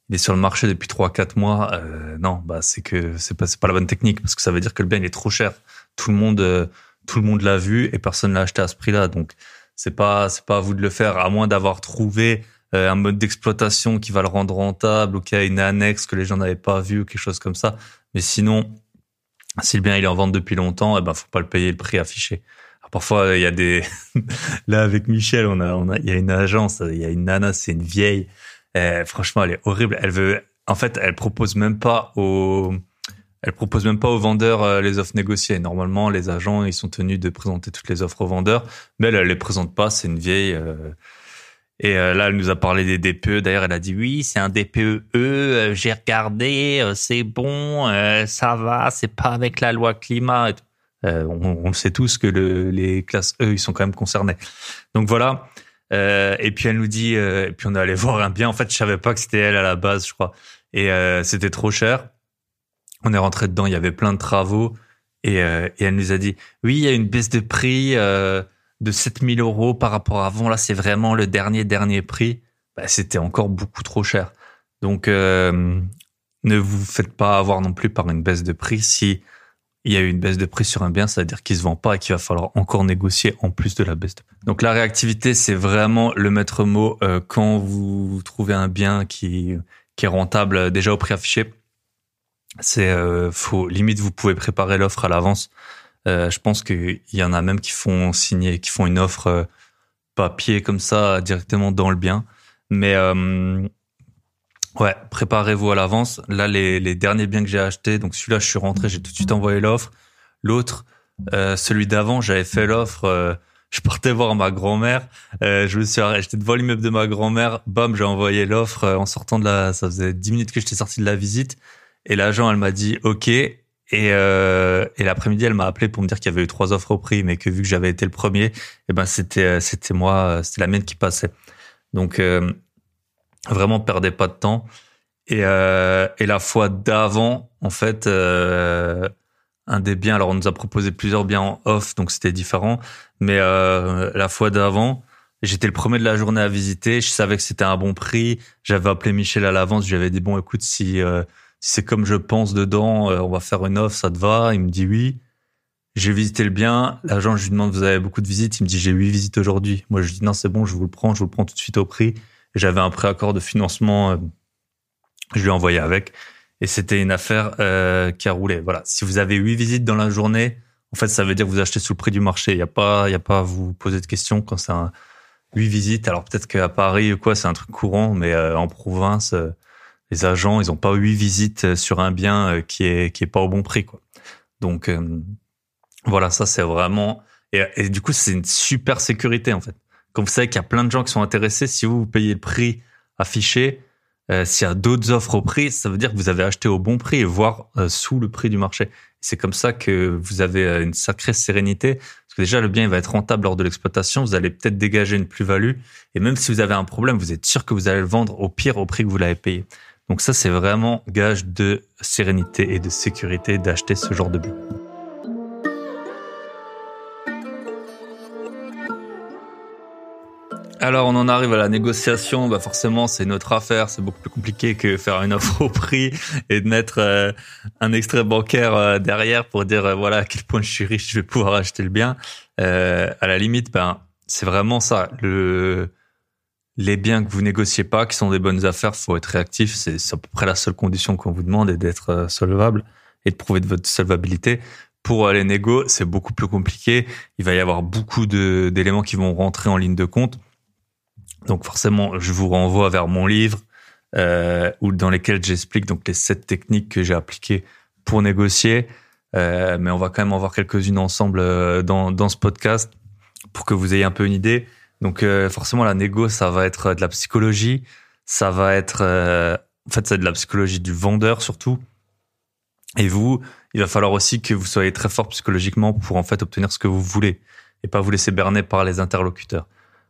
Speaker 1: il est sur le marché depuis 3-4 mois, euh, non, bah c'est que c'est pas, pas la bonne technique parce que ça veut dire que le bien il est trop cher. Tout le monde, tout le monde l'a vu et personne l'a acheté à ce prix-là. Donc c'est pas, c'est pas à vous de le faire, à moins d'avoir trouvé un mode d'exploitation qui va le rendre rentable ou qui a une annexe que les gens n'avaient pas vu ou quelque chose comme ça. Mais sinon, si le bien il est en vente depuis longtemps, eh ben faut pas le payer le prix affiché. parfois il y a des, là avec Michel, on a, on a, il y a une agence, il y a une nana, c'est une vieille euh, franchement, elle est horrible. Elle veut, en fait, elle propose même pas aux, elle propose même pas aux vendeurs euh, les offres négociées. Normalement, les agents, ils sont tenus de présenter toutes les offres aux vendeurs, mais elle, elle les présente pas. C'est une vieille. Euh, et là, elle nous a parlé des DPE. D'ailleurs, elle a dit oui, c'est un DPE. E, j'ai regardé, c'est bon, ça va, c'est pas avec la loi climat. on, on sait tous que le, les classes E, ils sont quand même concernés. Donc voilà. Euh, et puis elle nous dit, euh, et puis on est allé voir un bien. En fait, je savais pas que c'était elle à la base, je crois. Et euh, c'était trop cher. On est rentré dedans, il y avait plein de travaux. Et elle nous a dit, oui, il y a une baisse de prix de 7000 euros par rapport à avant. Là, c'est vraiment le dernier, dernier prix. Bah, c'était encore beaucoup trop cher. Donc, ne vous faites pas avoir non plus par une baisse de prix. Si il y a eu une baisse de prix sur un bien, ça veut dire qu'il se vend pas et qu'il va falloir encore négocier en plus de la baisse. De... Donc la réactivité, c'est vraiment le maître mot euh, quand vous trouvez un bien qui qui est rentable euh, déjà au prix affiché. C'est euh, limite vous pouvez préparer l'offre à l'avance. Euh, je pense qu'il y en a même qui font signer, qui font une offre papier comme ça directement dans le bien. Mais Ouais, préparez-vous à l'avance. Là, les, les, derniers biens que j'ai achetés, donc celui-là, je suis rentré, j'ai tout de suite envoyé l'offre. L'autre, euh, celui d'avant, j'avais fait l'offre. Euh, je partais voir ma grand-mère. Euh, je me suis j'étais devant l'immeuble de ma grand-mère. Bam, j'ai envoyé l'offre euh, en sortant de la. Ça faisait dix minutes que j'étais sorti de la visite. Et l'agent, elle m'a dit OK. Et, euh, et l'après-midi, elle m'a appelé pour me dire qu'il y avait eu trois offres au prix, mais que vu que j'avais été le premier, eh ben c'était c'était moi, c'était la mienne qui passait. Donc Vraiment, perdez pas de temps. Et, euh, et la fois d'avant, en fait, euh, un des biens, alors on nous a proposé plusieurs biens en off, donc c'était différent. Mais euh, la fois d'avant, j'étais le premier de la journée à visiter. Je savais que c'était un bon prix. J'avais appelé Michel à l'avance. J'avais dit bon, écoute, euh, si c'est comme je pense dedans, euh, on va faire une offre, ça te va? Il me dit oui. J'ai visité le bien. L'agent, je lui demande, vous avez beaucoup de visites? Il me dit, j'ai huit visites aujourd'hui. Moi, je lui dis, non, c'est bon, je vous le prends, je vous le prends tout de suite au prix. J'avais un préaccord de financement, euh, je lui ai envoyé avec. Et c'était une affaire euh, qui a roulé. Voilà. Si vous avez huit visites dans la journée, en fait, ça veut dire que vous achetez sous le prix du marché. Il n'y a pas, il a pas à vous poser de questions quand c'est un huit visites. Alors peut-être qu'à Paris ou quoi, c'est un truc courant, mais euh, en province, euh, les agents, ils ont pas huit visites sur un bien qui est qui pas au bon prix, quoi. Donc voilà, ça c'est vraiment et, du coup c'est une super sécurité en fait. Quand vous savez qu'il y a plein de gens qui sont intéressés, si vous, vous payez le prix affiché, euh, s'il y a d'autres offres au prix, ça veut dire que vous avez acheté au bon prix, voire euh, sous le prix du marché. C'est comme ça que vous avez euh, une sacrée sérénité, parce que déjà le bien il va être rentable lors de l'exploitation, vous allez peut-être dégager une plus-value, et même si vous avez un problème, vous êtes sûr que vous allez le vendre au pire au prix que vous l'avez payé. Donc ça c'est vraiment gage de sérénité et de sécurité d'acheter ce genre de bien. Alors on en arrive à la négociation, bah forcément c'est notre affaire, c'est beaucoup plus compliqué que faire une offre au prix et de mettre euh, un extrait bancaire euh, derrière pour dire euh, voilà à quel point je suis riche, je vais pouvoir acheter le bien. à la limite, ben c'est vraiment ça. Le les biens que vous négociez pas, qui sont des bonnes affaires, faut être réactif. C'est à peu près la seule condition qu'on vous demande, et d'être solvable et de prouver de votre solvabilité. Pour les négos, c'est beaucoup plus compliqué. Il va y avoir beaucoup d'éléments qui vont rentrer en ligne de compte donc forcément, je vous renvoie vers mon livre euh, où dans lesquels j'explique donc les sept techniques que j'ai appliquées pour négocier. Euh, mais on va quand même en voir quelques-unes ensemble euh, dans, dans ce podcast pour que vous ayez un peu une idée. Donc euh, forcément, la négo, ça va être de la psychologie, ça va être euh, en fait c'est de la psychologie du vendeur surtout. Et vous, il va falloir aussi que vous soyez très fort psychologiquement pour en fait obtenir ce que vous voulez et pas vous laisser berner par les interlocuteurs.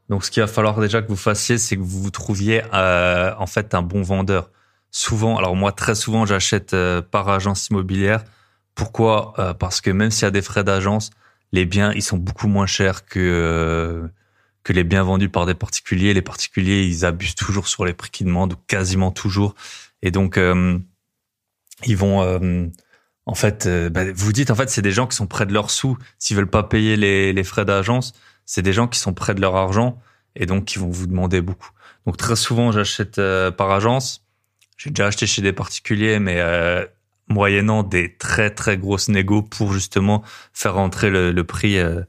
Speaker 1: Donc, ce qu'il va falloir déjà que vous fassiez, c'est que vous vous trouviez euh, en fait un bon vendeur. Souvent, alors moi très souvent, j'achète euh, par agence immobilière. Pourquoi? Euh, Parce que même s'il y a des frais d'agence, les biens ils sont beaucoup moins chers que que les biens vendus par des particuliers. Les particuliers, ils abusent toujours sur les prix qu'ils demandent, ou quasiment toujours. Et donc, ils vont en fait, bah, vous dites en fait, c'est des gens qui sont près de leurs sous. S'ils veulent pas payer les, frais d'agence, c'est des gens qui sont près de leur argent et donc qui vont vous demander beaucoup. Donc très souvent, j'achète euh, par agence. J'ai déjà acheté chez des particuliers, mais euh, moyennant des très très grosses négos pour justement faire rentrer le, prix euh,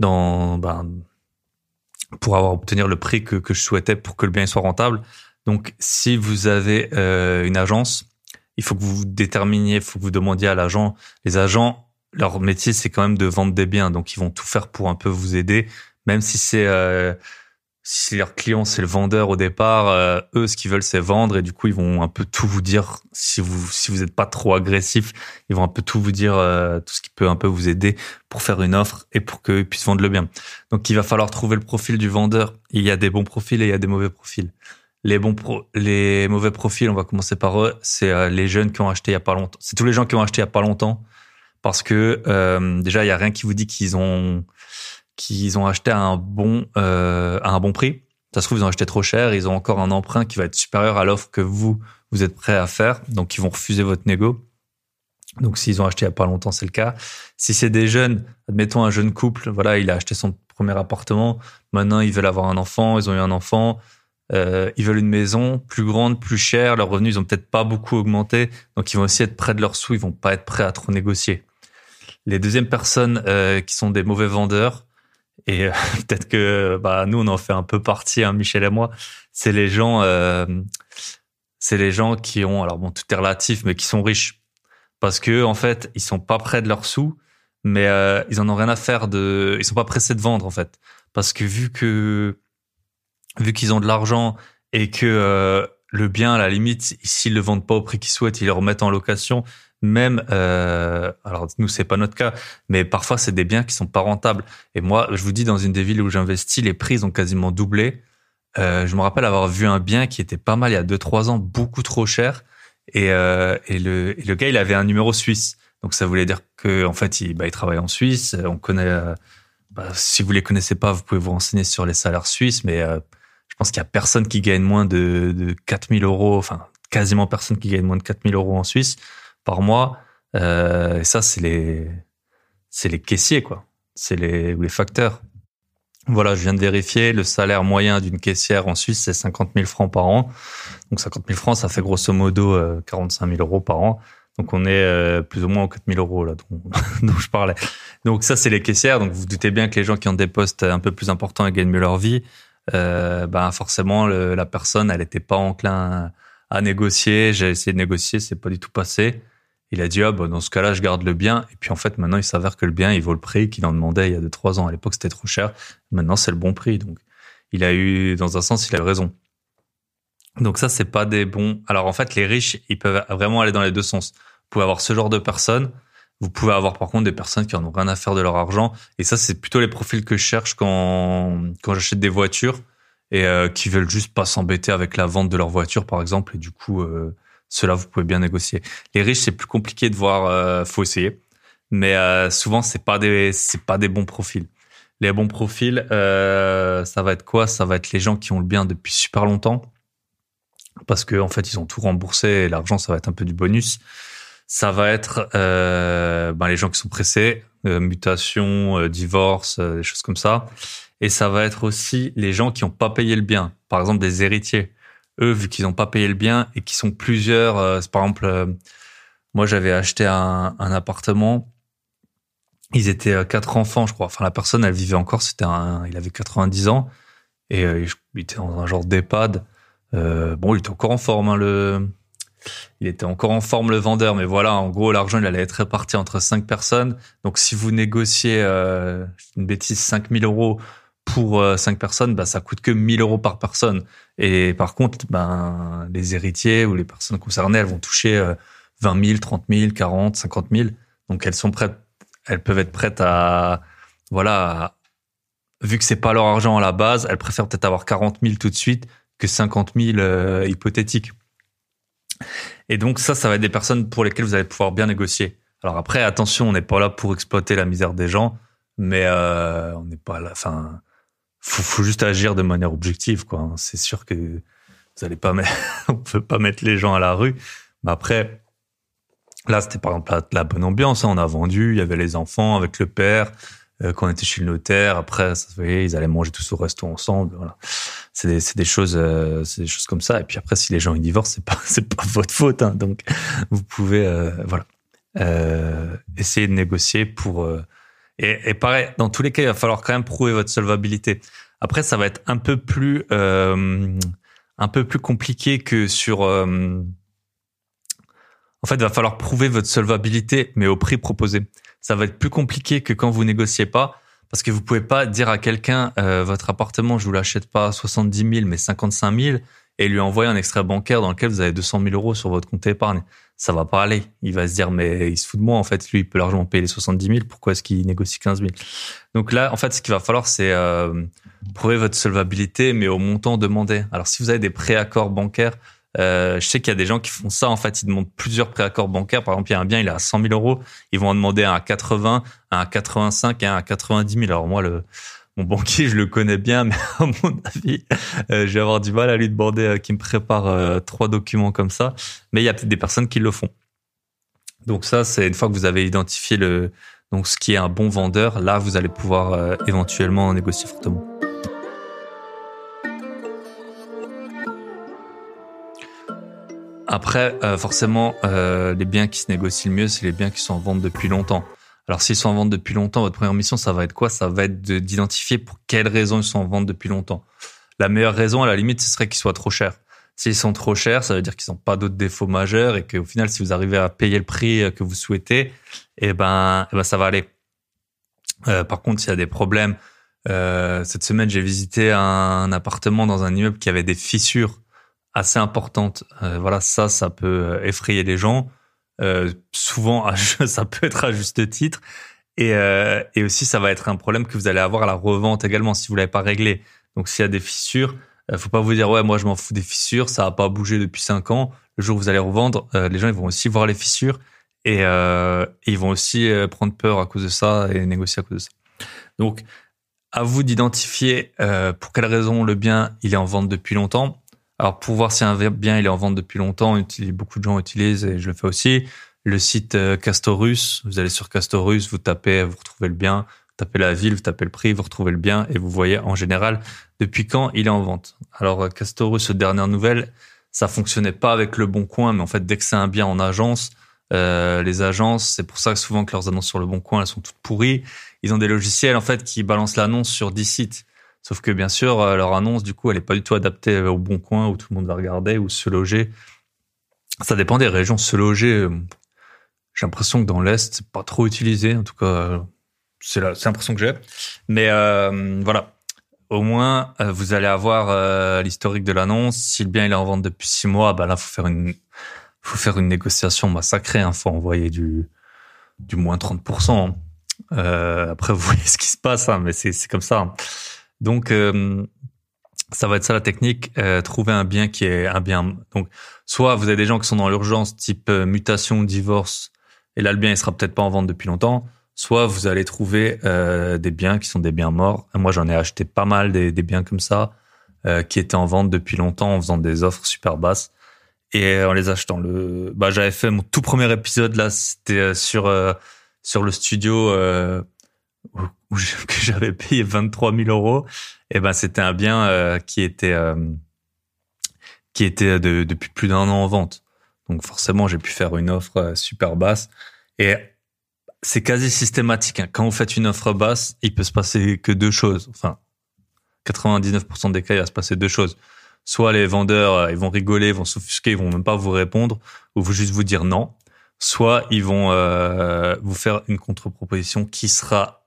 Speaker 1: dans ben, pour avoir obtenir le prix que, que je souhaitais pour que le bien soit rentable. Donc si vous avez une agence, il faut que vous déterminiez, il faut que vous demandiez à l'agent. Les agents leur métier, c'est quand même de vendre des biens. Donc, ils vont tout faire pour un peu vous aider, même si c'est euh, si leur client c'est le vendeur au départ. Euh, eux, ce qu'ils veulent, c'est vendre et du coup, ils vont un peu tout vous dire. Si vous si vous n'êtes pas trop agressif, ils vont un peu tout vous dire, euh, tout ce qui peut un peu vous aider pour faire une offre et pour qu'ils puissent vendre le bien. Donc, il va falloir trouver le profil du vendeur. Il y a des bons profils et il y a des mauvais profils. Les bons pro les mauvais profils, on va commencer par eux. C'est les jeunes qui ont acheté il y a pas longtemps. C'est tous les gens qui ont acheté il y a pas longtemps parce que euh, déjà il y a rien qui vous dit qu'ils ont qu'ils ont acheté à un bon euh, à un bon prix. Ça se trouve ils ont acheté trop cher, ils ont encore un emprunt qui va être supérieur à l'offre que vous vous êtes prêt à faire, donc ils vont refuser votre négo. Donc s'ils ont acheté il y a pas longtemps, c'est le cas. Si c'est des jeunes, admettons un jeune couple, voilà, il a acheté son premier appartement, maintenant ils veulent avoir un enfant, ils ont eu un enfant, euh, ils veulent une maison plus grande, plus chère, leurs revenus ils ont peut-être pas beaucoup augmenté, donc ils vont aussi être près de leurs sous, ils vont pas être prêts à trop négocier. Les deuxièmes personnes euh, qui sont des mauvais vendeurs, et euh, peut-être que bah, nous on en fait un peu partie, hein, Michel et moi, c'est les gens, euh, c'est les gens qui ont, alors bon tout est relatif, mais qui sont riches. Parce que en fait ils sont pas près de leurs sous, mais ils en ont rien à faire de, ils sont pas pressés de vendre en fait, parce que vu que vu qu'ils ont de l'argent et que le bien, à la limite, s'ils le vendent pas au prix qu'ils souhaitent, ils le remettent en location, même euh, alors nous c'est pas notre cas mais parfois c'est des biens qui sont pas rentables. Et moi je vous dis dans une des villes où j'investis les prix ont quasiment doublé. Euh, je me rappelle avoir vu un bien qui était pas mal il y a deux trois ans beaucoup trop cher. Et, euh, et, le, le gars il avait un numéro suisse. Donc ça voulait dire que en fait il, bah, il travaille en Suisse. On connaît euh, bah, si vous les connaissez pas vous pouvez vous renseigner sur les salaires suisses. Mais euh, je pense qu'il y a personne qui gagne moins de, de 4000 euros enfin quasiment personne qui gagne moins de 4000 euros en Suisse par mois. Euh, et ça, c'est les, c'est les caissiers, quoi. C'est les, ou les facteurs. Voilà, je viens de vérifier, le salaire moyen d'une caissière en Suisse, c'est 50 000 francs par an. Donc 50 000 francs, ça fait grosso modo 45 000 euros par an. Donc on est plus ou moins aux 4 000 euros là dont, je parlais. Donc ça, c'est les caissières. Donc vous, vous doutez bien que les gens qui ont des postes un peu plus importants et gagnent mieux leur vie, euh, ben forcément la personne, elle n'était pas enclin à, négocier. J'ai essayé de négocier, c'est pas du tout passé. Il a dit ah bah, dans ce cas-là, je garde le bien. Et puis en fait, maintenant, il s'avère que le bien, il vaut le prix qu'il en demandait il y a deux trois ans. À l'époque, c'était trop cher. Maintenant, c'est le bon prix. Donc, il a eu, dans un sens, il a eu raison. Donc ça, c'est pas des bons. Alors en fait, les riches, ils peuvent vraiment aller dans les deux sens. Vous pouvez avoir ce genre de personnes vous pouvez avoir par contre des personnes qui en ont rien à faire de leur argent. Et ça, c'est plutôt les profils que je cherche quand, quand j'achète des voitures et euh, qui veulent juste pas s'embêter avec la vente de leur voiture, par exemple. Et du coup, euh, cela vous pouvez bien négocier. Les riches, c'est plus compliqué de voir. Euh, faut essayer, mais euh, souvent, c'est pas des c'est pas des bons profils. Les bons profils, euh, ça va être quoi? Ça va être les gens qui ont le bien depuis super longtemps, parce que en fait, ils ont tout remboursé. et L'argent, ça va être un peu du bonus ça va être euh, ben, les gens qui sont pressés, euh, mutation, euh, divorce, des choses comme ça. Et ça va être aussi les gens qui n'ont pas payé le bien. Par exemple, des héritiers. Eux, vu qu'ils n'ont pas payé le bien et qui sont plusieurs, par exemple, moi j'avais acheté un, un, appartement. Ils étaient quatre enfants, je crois. Enfin, la personne, elle vivait encore. C'était un, il avait 90 ans et il était dans un genre d'EHPAD. bon, il était encore en forme, hein, le il était encore en forme le vendeur, mais voilà, en gros, l'argent, il allait être réparti entre cinq personnes. Donc, si vous négociez euh, une bêtise, 5000 euros pour euh, cinq personnes, bah, ça coûte que 1000 euros par personne. Et par contre, ben, les héritiers ou les personnes concernées, elles vont toucher euh, 20 000, 30 000, 40, 50 000. Donc, elles sont prêtes, elles peuvent être prêtes à, voilà, vu que c'est pas leur argent à la base, elles préfèrent peut-être avoir 40 000 tout de suite que 50 000 euh, hypothétiques. Et donc ça, ça va être des personnes pour lesquelles vous allez pouvoir bien négocier. Alors après, attention, on n'est pas là pour exploiter la misère des gens, mais euh, on n'est pas là. Faut, faut juste agir de manière objective, quoi. C'est sûr que vous allez pas mettre, on peut pas mettre les gens à la rue. Mais après, là, c'était par exemple la, bonne ambiance. Hein. On a vendu, il y avait les enfants avec le père. Euh, quand on était chez le notaire, après, ça, vous voyez, ils allaient manger tous au resto ensemble. Voilà c'est des, des, choses, euh, c'est des choses comme ça. Et puis après, si les gens ils divorcent, c'est pas, c'est pas votre faute. Hein. Donc, vous pouvez, euh, voilà, euh, essayer de négocier pour. Euh, et, et, pareil, dans tous les cas, il va falloir quand même prouver votre solvabilité. Après, ça va être un peu plus, un peu plus compliqué que sur. en fait, il va falloir prouver votre solvabilité, mais au prix proposé. Ça va être plus compliqué que quand vous négociez pas parce que vous pouvez pas dire à quelqu'un euh, votre appartement, je vous l'achète pas 70 000 mais 55 000 et lui envoyer un extrait bancaire dans lequel vous avez 200 000 euros sur votre compte épargne. Ça va pas aller. Il va se dire mais il se fout de moi en fait. Lui il peut largement payer les 70 000. Pourquoi est-ce qu'il négocie 15 000 Donc là en fait ce qu'il va falloir c'est euh, prouver votre solvabilité mais au montant demandé. Alors si vous avez des préaccords bancaires euh, je sais qu'il y a des gens qui font ça. En fait, ils demandent plusieurs préaccords bancaires. Par exemple, il y a un bien, il est à 100 000 euros. Ils vont en demander un à 80, un à 85 et un à 90 000. Alors moi, le mon banquier, je le connais bien, mais à mon avis, euh, je vais avoir du mal à lui demander euh, qu'il me prépare euh, trois documents comme ça. Mais il y a peut-être des personnes qui le font. Donc ça, c'est une fois que vous avez identifié le donc ce qui est un bon vendeur, là, vous allez pouvoir éventuellement négocier fortement. Après, forcément, les biens qui se négocient le mieux, c'est les biens qui sont en vente depuis longtemps. Alors, s'ils sont en vente depuis longtemps, votre première mission, ça va être quoi? Ça va être d'identifier pour quelles raisons ils sont en vente depuis longtemps. La meilleure raison, à la limite, ce serait qu'ils soient trop chers. S'ils sont trop chers, ça veut dire qu'ils n'ont pas d'autres défauts majeurs et qu'au final, si vous arrivez à payer le prix que vous souhaitez, eh ben, eh ben ça va aller. Euh, par contre, s'il y a des problèmes, euh, cette semaine, j'ai visité un appartement dans un immeuble qui avait des fissures assez importante. Euh, voilà, ça, ça peut euh, effrayer les gens. Euh, souvent, ça peut être à juste titre. Et, euh, et aussi, ça va être un problème que vous allez avoir à la revente également si vous l'avez pas réglé. Donc, s'il y a des fissures, euh, faut pas vous dire ouais, moi je m'en fous des fissures, ça a pas bougé depuis cinq ans. Le jour où vous allez revendre, les gens ils vont aussi voir les fissures et, et ils vont aussi prendre peur à cause de ça et négocier à cause de ça. Donc, à vous d'identifier pour quelle raison le bien il est en vente depuis longtemps alors pour voir si un bien il est en vente depuis longtemps, beaucoup de gens utilisent et je le fais aussi le site euh, Castorus. Vous allez sur Castorus, vous tapez, vous retrouvez le bien. tapez la ville, vous tapez le prix, vous retrouvez le bien et vous voyez en général depuis quand il est en vente. Alors Castorus, dernière nouvelle, ça fonctionnait pas avec le Bon Coin, mais en fait dès que c'est un bien en agence, euh, les agences, c'est pour ça que souvent que leurs annonces sur le Bon Coin, elles sont toutes pourries. Ils ont des logiciels en fait qui balancent l'annonce sur 10 sites. Sauf que bien sûr, euh, leur annonce, du coup, elle est pas du tout adaptée au Bon Coin où tout le monde va regarder ou se loger. Ça dépend des régions. Se loger, euh, j'ai l'impression que dans l'Est, c'est pas trop utilisé. En tout cas, c'est l'impression que j'ai. Mais voilà, au moins, vous allez avoir l'historique de l'annonce. Si le bien il est en vente depuis six mois, bah là, faut faire une faut faire une négociation massacrée. Hein. faut envoyer du, du moins 30%. Euh, après, vous voyez ce qui se passe, hein, mais c'est comme ça. Donc, euh, ça va être ça la technique. Euh, trouver un bien qui est un bien. Donc, soit vous avez des gens qui sont dans l'urgence, type euh, mutation, divorce, et là le bien il sera peut-être pas en vente depuis longtemps. Soit vous allez trouver euh, des biens qui sont des biens morts. moi, j'en ai acheté pas mal des, des biens comme ça qui étaient en vente depuis longtemps en faisant des offres super basses et en les achetant. Le, bah, j'avais fait mon tout premier épisode là, c'était euh, sur euh, sur le studio euh, où, que j'avais payé 23 000 euros. Et ben c'était un bien euh, qui était qui était de, depuis plus d'un an en vente. Donc forcément, j'ai pu faire une offre super basse. Et c'est quasi systématique. Hein. Quand vous faites une offre basse, il peut se passer que deux choses. Enfin, 99% des cas, il va se passer deux choses soit les vendeurs euh, ils vont rigoler, ils vont s'offusquer, ils vont même pas vous répondre ou vous juste vous dire non, soit ils vont euh, vous faire une contre-proposition qui sera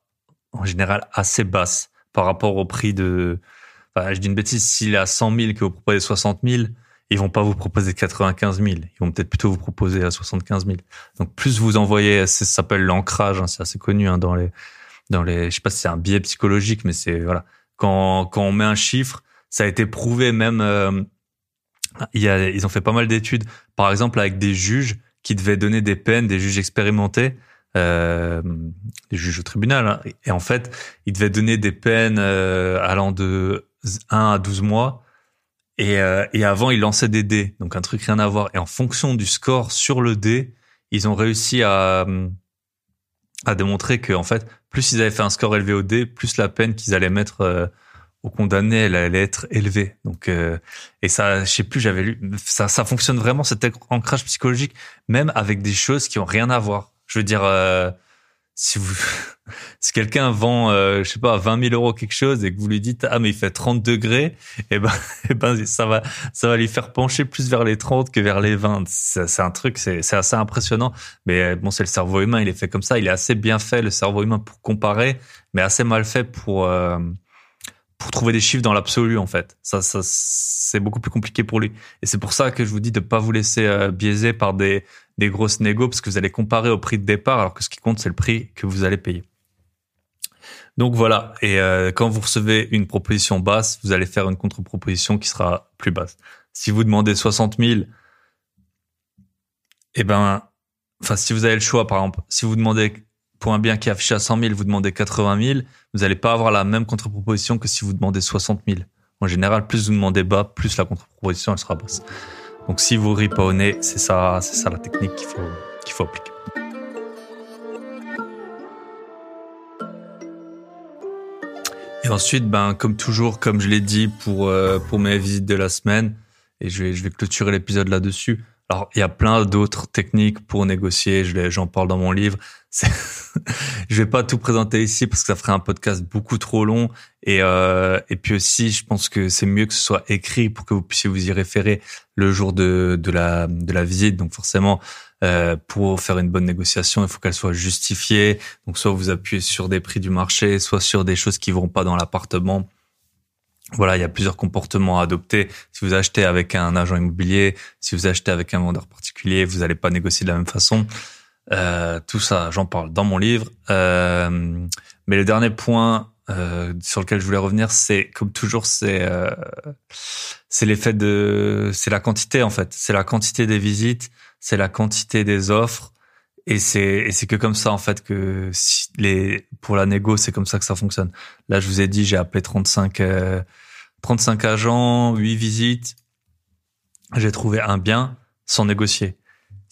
Speaker 1: en général assez basse par rapport au prix de. Enfin, je dis une bêtise, s'il est à 100 000 que vous proposez 60 000, ils vont pas vous proposer 95 000. Ils vont peut-être plutôt vous proposer à 75 000. Donc plus vous envoyez, ça s'appelle l'ancrage, hein, c'est assez connu hein, dans les dans les. Je sais pas si c'est un biais psychologique, mais c'est voilà quand quand on met un chiffre ça a été prouvé même. Euh, il y a, ils ont fait pas mal d'études, par exemple avec des juges qui devaient donner des peines, des juges expérimentés, euh, juges au tribunal. Hein. et en fait, ils devaient donner des peines euh, allant de 1 à 12 mois. Et, euh, et avant, ils lançaient des dés, donc un truc rien à voir. Et en fonction du score sur le dé, ils ont réussi à à démontrer que en fait, plus ils avaient fait un score élevé au dé, plus la peine qu'ils allaient mettre euh, au condamné, elle allait être élevée. Donc, euh, et ça, je sais plus, j'avais lu, ça, ça fonctionne vraiment cet ancrage psychologique, même avec des choses qui ont rien à voir. Je veux dire, euh, si quelqu'un vend, euh, je sais pas, 20 000 euros quelque chose et que vous lui dites ah mais il fait 30 degrés, et eh ben, eh ben ça va, ça va lui faire pencher plus vers les 30 que vers les 20. C'est un truc, c'est assez impressionnant. Mais bon, c'est le cerveau humain, il est fait comme ça. Il est assez bien fait le cerveau humain pour comparer, mais assez mal fait pour euh, pour trouver des chiffres dans l'absolu en fait. Ça, c'est beaucoup plus compliqué pour lui. Et c'est pour ça que je vous dis de pas vous laisser euh, biaiser par des, des grosses négos parce que vous allez comparer au prix de départ alors que ce qui compte c'est le prix que vous allez payer. Donc voilà. Et euh, quand vous recevez une proposition basse, vous allez faire une contre-proposition qui sera plus basse. Si vous demandez 60 000, eh ben, enfin si vous avez le choix par exemple, si vous demandez pour un bien qui est affiché à 100 000, vous demandez 80 000, vous n'allez pas avoir la même contre-proposition que si vous demandez 60 000. En général, plus vous demandez bas, plus la contre-proposition elle sera basse. Donc si vous rit pas au nez, c'est ça, c'est ça la technique qu'il faut qu'il faut appliquer. Et ensuite, ben comme toujours, comme je l'ai dit pour euh, pour mes visites de la semaine, et je vais je vais clôturer l'épisode là-dessus. Alors, il y a plein d'autres techniques pour négocier. J'en parle dans mon livre. je vais pas tout présenter ici parce que ça ferait un podcast beaucoup trop long. Et, euh, et puis aussi, je pense que c'est mieux que ce soit écrit pour que vous puissiez vous y référer le jour de, de, la, de la visite. Donc forcément, euh, pour faire une bonne négociation, il faut qu'elle soit justifiée. Donc soit vous appuyez sur des prix du marché, soit sur des choses qui vont pas dans l'appartement voilà, il y a plusieurs comportements à adopter. Si vous achetez avec un agent immobilier, si vous achetez avec un vendeur particulier, vous n'allez pas négocier de la même façon. Euh, tout ça, j'en parle dans mon livre. Euh, mais le dernier point euh, sur lequel je voulais revenir, c'est comme toujours, c'est euh, c'est l'effet de, c'est la quantité en fait, c'est la quantité des visites, c'est la quantité des offres. Et c'est et c'est que comme ça en fait que si les pour la négo c'est comme ça que ça fonctionne. Là je vous ai dit j'ai appelé 35 euh, 35 agents, 8 visites. J'ai trouvé un bien sans négocier.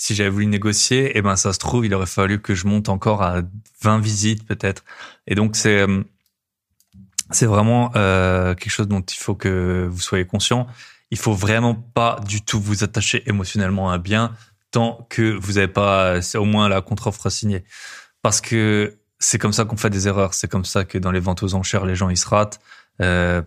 Speaker 1: Si j'avais voulu négocier, eh ben ça se trouve, il aurait fallu que je monte encore à 20 visites peut-être. Et donc c'est euh, c'est vraiment euh, quelque chose dont il faut que vous soyez conscient. Il faut vraiment pas du tout vous attacher émotionnellement à un bien tant que vous n'avez pas au moins la contre-offre signée. Parce que c'est comme ça qu'on fait des erreurs. C'est comme ça que dans les ventes aux enchères, les gens ils se ratent. Euh,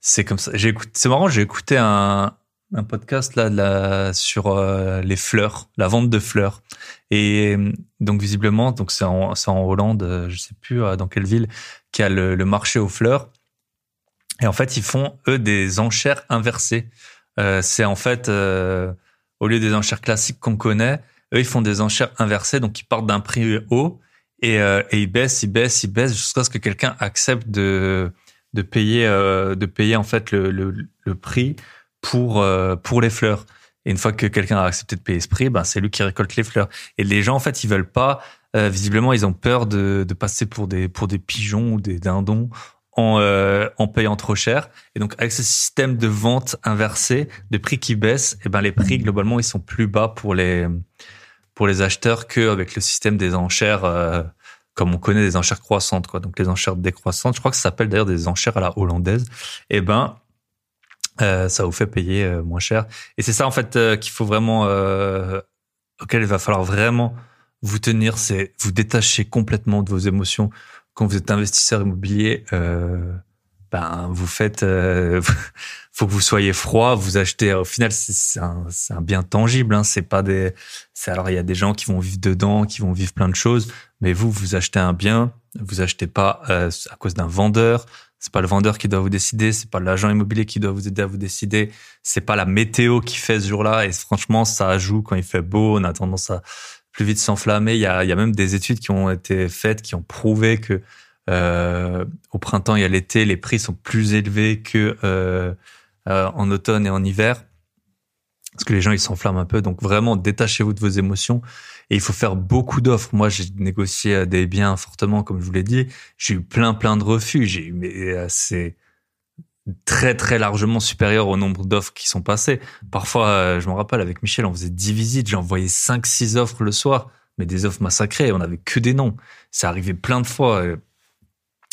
Speaker 1: c'est comme ça. C'est marrant. J'ai écouté un, un podcast là, sur euh, les fleurs, la vente de fleurs. Et donc visiblement, donc c'est en, en Hollande, euh, je sais plus dans quelle ville, qui a le, le, marché aux fleurs. Et en fait, ils font eux des enchères inversées. Euh, c'est en fait au lieu des enchères classiques qu'on connaît, eux ils font des enchères inversées, donc ils partent d'un prix haut et, et ils baissent, ils baissent, ils baissent jusqu'à ce que quelqu'un accepte de de payer de payer en fait le, le, le prix pour euh, pour les fleurs. Et une fois que quelqu'un a accepté de payer ce prix, ben c'est lui qui récolte les fleurs. Et les gens en fait, ils veulent pas. Euh, visiblement, ils ont peur de, de passer pour des pour des pigeons ou des dindons en euh, en payant trop cher. Et donc avec ce système de vente inversé, de prix qui baissent, et ben les prix globalement ils sont plus bas pour les pour les acheteurs qu'avec le système des enchères. comme on connaît des enchères croissantes, quoi. Donc les enchères décroissantes, je crois que ça s'appelle d'ailleurs des enchères à la hollandaise. Et ben, euh, ça vous fait payer euh, moins cher. Et c'est ça en fait euh, qu'il faut vraiment, auquel il va falloir vraiment vous tenir, c'est vous détacher complètement de vos émotions. Quand vous êtes investisseur immobilier, ben vous faites, faut que vous soyez froid. Vous achetez. Au final, c'est un, un, bien tangible. Hein, c'est pas des. Alors il y a des gens qui vont vivre dedans, qui vont vivre plein de choses. Mais vous, vous achetez un bien. Vous achetez pas à cause d'un vendeur c'est pas le vendeur qui doit vous décider, c'est pas l'agent immobilier qui doit vous aider à vous décider, c'est pas la météo qui fait ce jour-là. Et franchement, ça joue quand il fait beau. On a tendance à plus vite s'enflammer. Il y a, y a même des études qui ont été faites qui ont prouvé que euh, au printemps et à l'été, les prix sont plus élevés que euh, euh, en automne et en hiver parce que les gens ils s'enflamment un peu. Donc vraiment, détachez-vous de vos émotions et il faut faire beaucoup d'offres. Moi, j'ai négocié des biens fortement, comme je vous l'ai dit. J'ai eu plein, plein de refus. J'ai eu, mais euh, c'est très, très largement supérieur au nombre d'offres qui sont passées. Parfois, euh, je me rappelle, avec Michel, on faisait 10 visites. J'ai envoyé 5, 6 offres le soir, mais des offres massacrées. On avait que des noms. Ça arrivait plein de fois.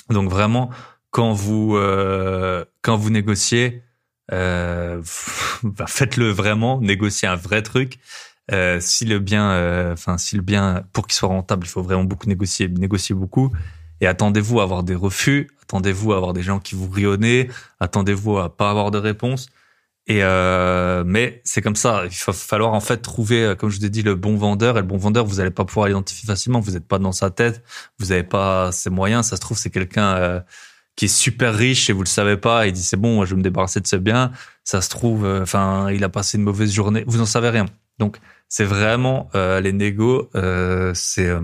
Speaker 1: Donc vraiment, quand vous, euh, quand vous négociez, euh, bah, faites-le vraiment, négociez un vrai truc. Euh, si le bien, euh, enfin si le bien pour qu'il soit rentable, il faut vraiment beaucoup négocier, négocier beaucoup. Et attendez-vous à avoir des refus, attendez-vous à avoir des gens qui vous rionner, attendez-vous à pas avoir de réponse. Et euh, mais c'est comme ça, il va falloir en fait trouver, euh, comme je vous ai dit, le bon vendeur. Et le bon vendeur, vous allez pas pouvoir l'identifier facilement. Vous n'êtes pas dans sa tête, vous n'avez pas ses moyens. Ça se trouve, c'est quelqu'un qui est super riche et vous le savez pas. Il dit c'est bon, je vais me débarrasser de ce bien. Ça se trouve, enfin, il a passé une mauvaise journée. Vous n'en savez rien. Donc c'est vraiment euh, les négos. Euh, c'est euh,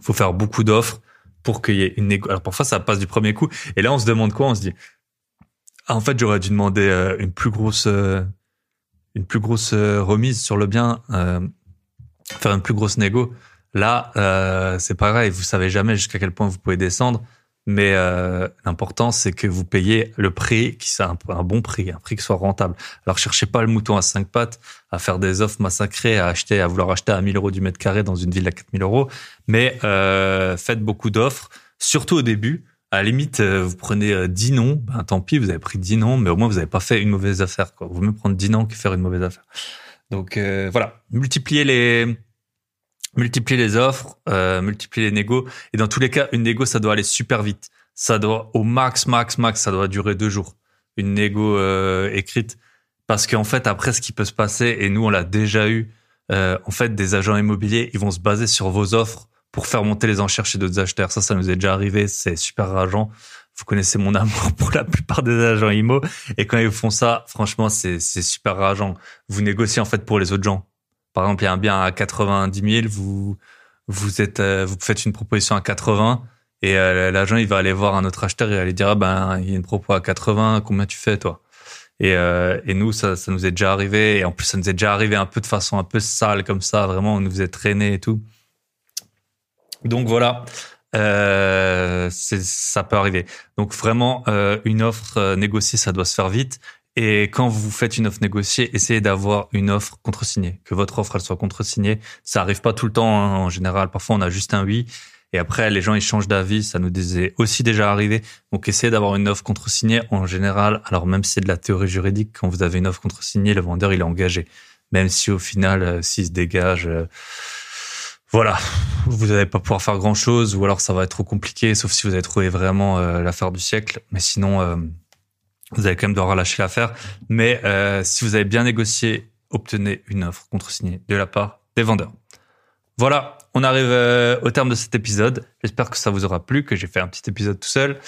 Speaker 1: faut faire beaucoup d'offres pour qu'il y ait une négo. Alors parfois ça passe du premier coup. Et là on se demande quoi? On se dit ah, en fait j'aurais dû demander euh, une plus grosse une plus grosse remise sur le bien, faire une plus grosse négo. Là c'est pareil. Vous savez jamais jusqu'à quel point vous pouvez descendre. Mais euh, l'important, c'est que vous payez le prix, qui soit un, bon prix, un prix qui soit rentable. Alors, cherchez pas le mouton à cinq pattes, à faire des offres massacrées, à acheter, à vouloir acheter à 1000 euros du mètre carré dans une ville à 4000 euros. Mais euh, faites beaucoup d'offres, surtout au début. À la limite, euh, vous prenez 10 noms, ben, tant pis, vous avez pris 10 noms, mais au moins vous n'avez pas fait une mauvaise affaire. Quoi. Vous mieux prendre 10 noms que faire une mauvaise affaire. Donc voilà, multipliez les multiplier les offres, euh, les négos. Et dans tous les cas, une négo, ça doit aller super vite. Ça doit, au max, max, max, ça doit durer deux jours. Une négo euh, écrite. Parce qu'en fait, après, ce qui peut se passer, et nous, on l'a déjà eu, euh, en fait, des agents immobiliers, ils vont se baser sur vos offres pour faire monter les enchères chez d'autres acheteurs. Ça, ça nous est déjà arrivé. C'est super rageant. Vous connaissez mon amour pour la plupart des agents IMO. Et quand ils font ça, franchement, c'est super rageant. Vous négociez, en fait, pour les autres gens. Par exemple, il y a un bien à 90 000, vous vous êtes euh, vous faites une proposition à 80 et euh, l'agent il va aller voir un autre acheteur et il va lui dire ah ben il y a une propos à 80, combien tu fais toi? Et, euh, et nous ça ça nous est déjà arrivé et en plus ça nous est déjà arrivé un peu de façon un peu sale comme ça, vraiment on nous est traîné et tout. Donc voilà, euh, ça peut arriver. Donc vraiment, euh, une offre négociée, ça doit se faire vite. Et quand vous faites une offre négociée, essayez d'avoir une offre contre-signée, que votre offre elle soit contre-signée. Ça arrive pas tout le temps hein, en général. Parfois on a juste un oui et après les gens ils changent d'avis. Ça nous est aussi déjà arrivé. Donc essayez d'avoir une offre contre-signée en général. Alors même si c'est de la théorie juridique, quand vous avez une offre contre-signée, le vendeur il est engagé. Même si au final euh, s'il se dégage, euh, voilà, vous n'allez pas pouvoir faire grand chose ou alors ça va être trop compliqué, sauf si vous avez trouvé vraiment euh, l'affaire du siècle. Mais sinon vous allez quand même devoir lâcher l'affaire. Mais euh, si vous avez bien négocié, obtenez une offre contre-signée de la part des vendeurs. Voilà, on arrive euh, au terme de cet épisode. J'espère que ça vous aura plu, que j'ai fait un petit épisode tout seul.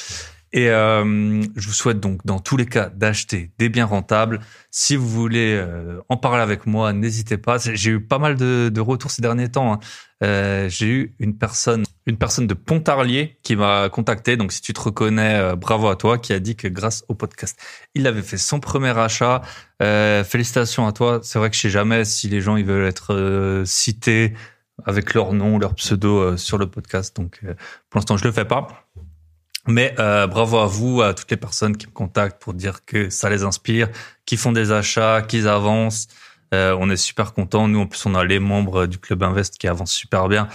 Speaker 1: Et euh, je vous souhaite donc dans tous les cas d'acheter des biens rentables. Si vous voulez euh, en parler avec moi, n'hésitez pas. J'ai eu pas mal de, retours ces derniers temps. Hein. Euh, J'ai eu une personne, une personne de Pontarlier qui m'a contacté. Donc si tu te reconnais, bravo à toi, qui a dit que grâce au podcast, il avait fait son premier achat. Félicitations à toi. C'est vrai que je sais jamais si les gens veulent être cités avec leur nom, leur pseudo sur le podcast. Donc pour l'instant je le fais pas. Mais euh, bravo à vous, à toutes les personnes qui me contactent pour dire que ça les inspire, qui font des achats, qu'ils avancent. Euh, on est super contents. Nous, en plus, on a les membres du Club Invest qui avancent super bien.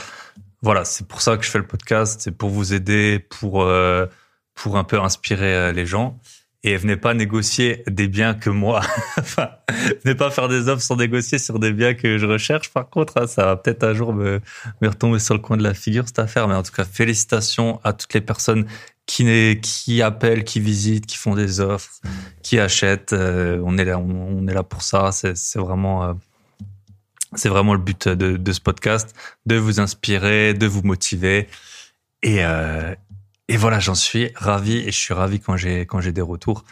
Speaker 1: Voilà, c'est pour ça que je fais le podcast. C'est pour vous aider, pour euh, pour un peu inspirer euh, les gens. Et venez pas négocier des biens que moi. enfin, venez pas faire des offres sans négocier sur des biens que je recherche. Par contre, hein, ça va peut-être un jour me, me retomber sur le coin de la figure cette affaire. Mais en tout cas, félicitations à toutes les personnes qui, qui appellent, qui visitent, qui font des offres, qui achètent. Euh, on est là, on, est là pour ça. C'est vraiment, euh, c'est vraiment le but de, ce podcast, de vous inspirer, de vous motiver. Et, euh, et voilà, j'en suis ravi et je suis ravi quand j'ai quand j'ai des retours.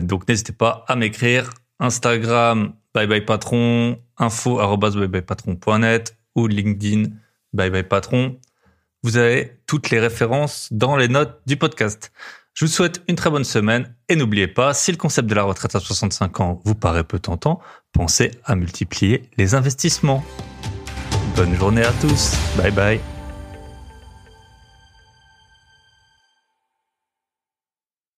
Speaker 1: Donc n'hésitez pas à m'écrire Instagram bye bye patron, info bye bye patron.net ou LinkedIn bye bye patron. Vous avez toutes les références dans les notes du podcast. Je vous souhaite une très bonne semaine et n'oubliez pas, si le concept de la retraite à 65 ans vous paraît peu tentant, pensez à multiplier les investissements. Bonne journée à tous. Bye bye.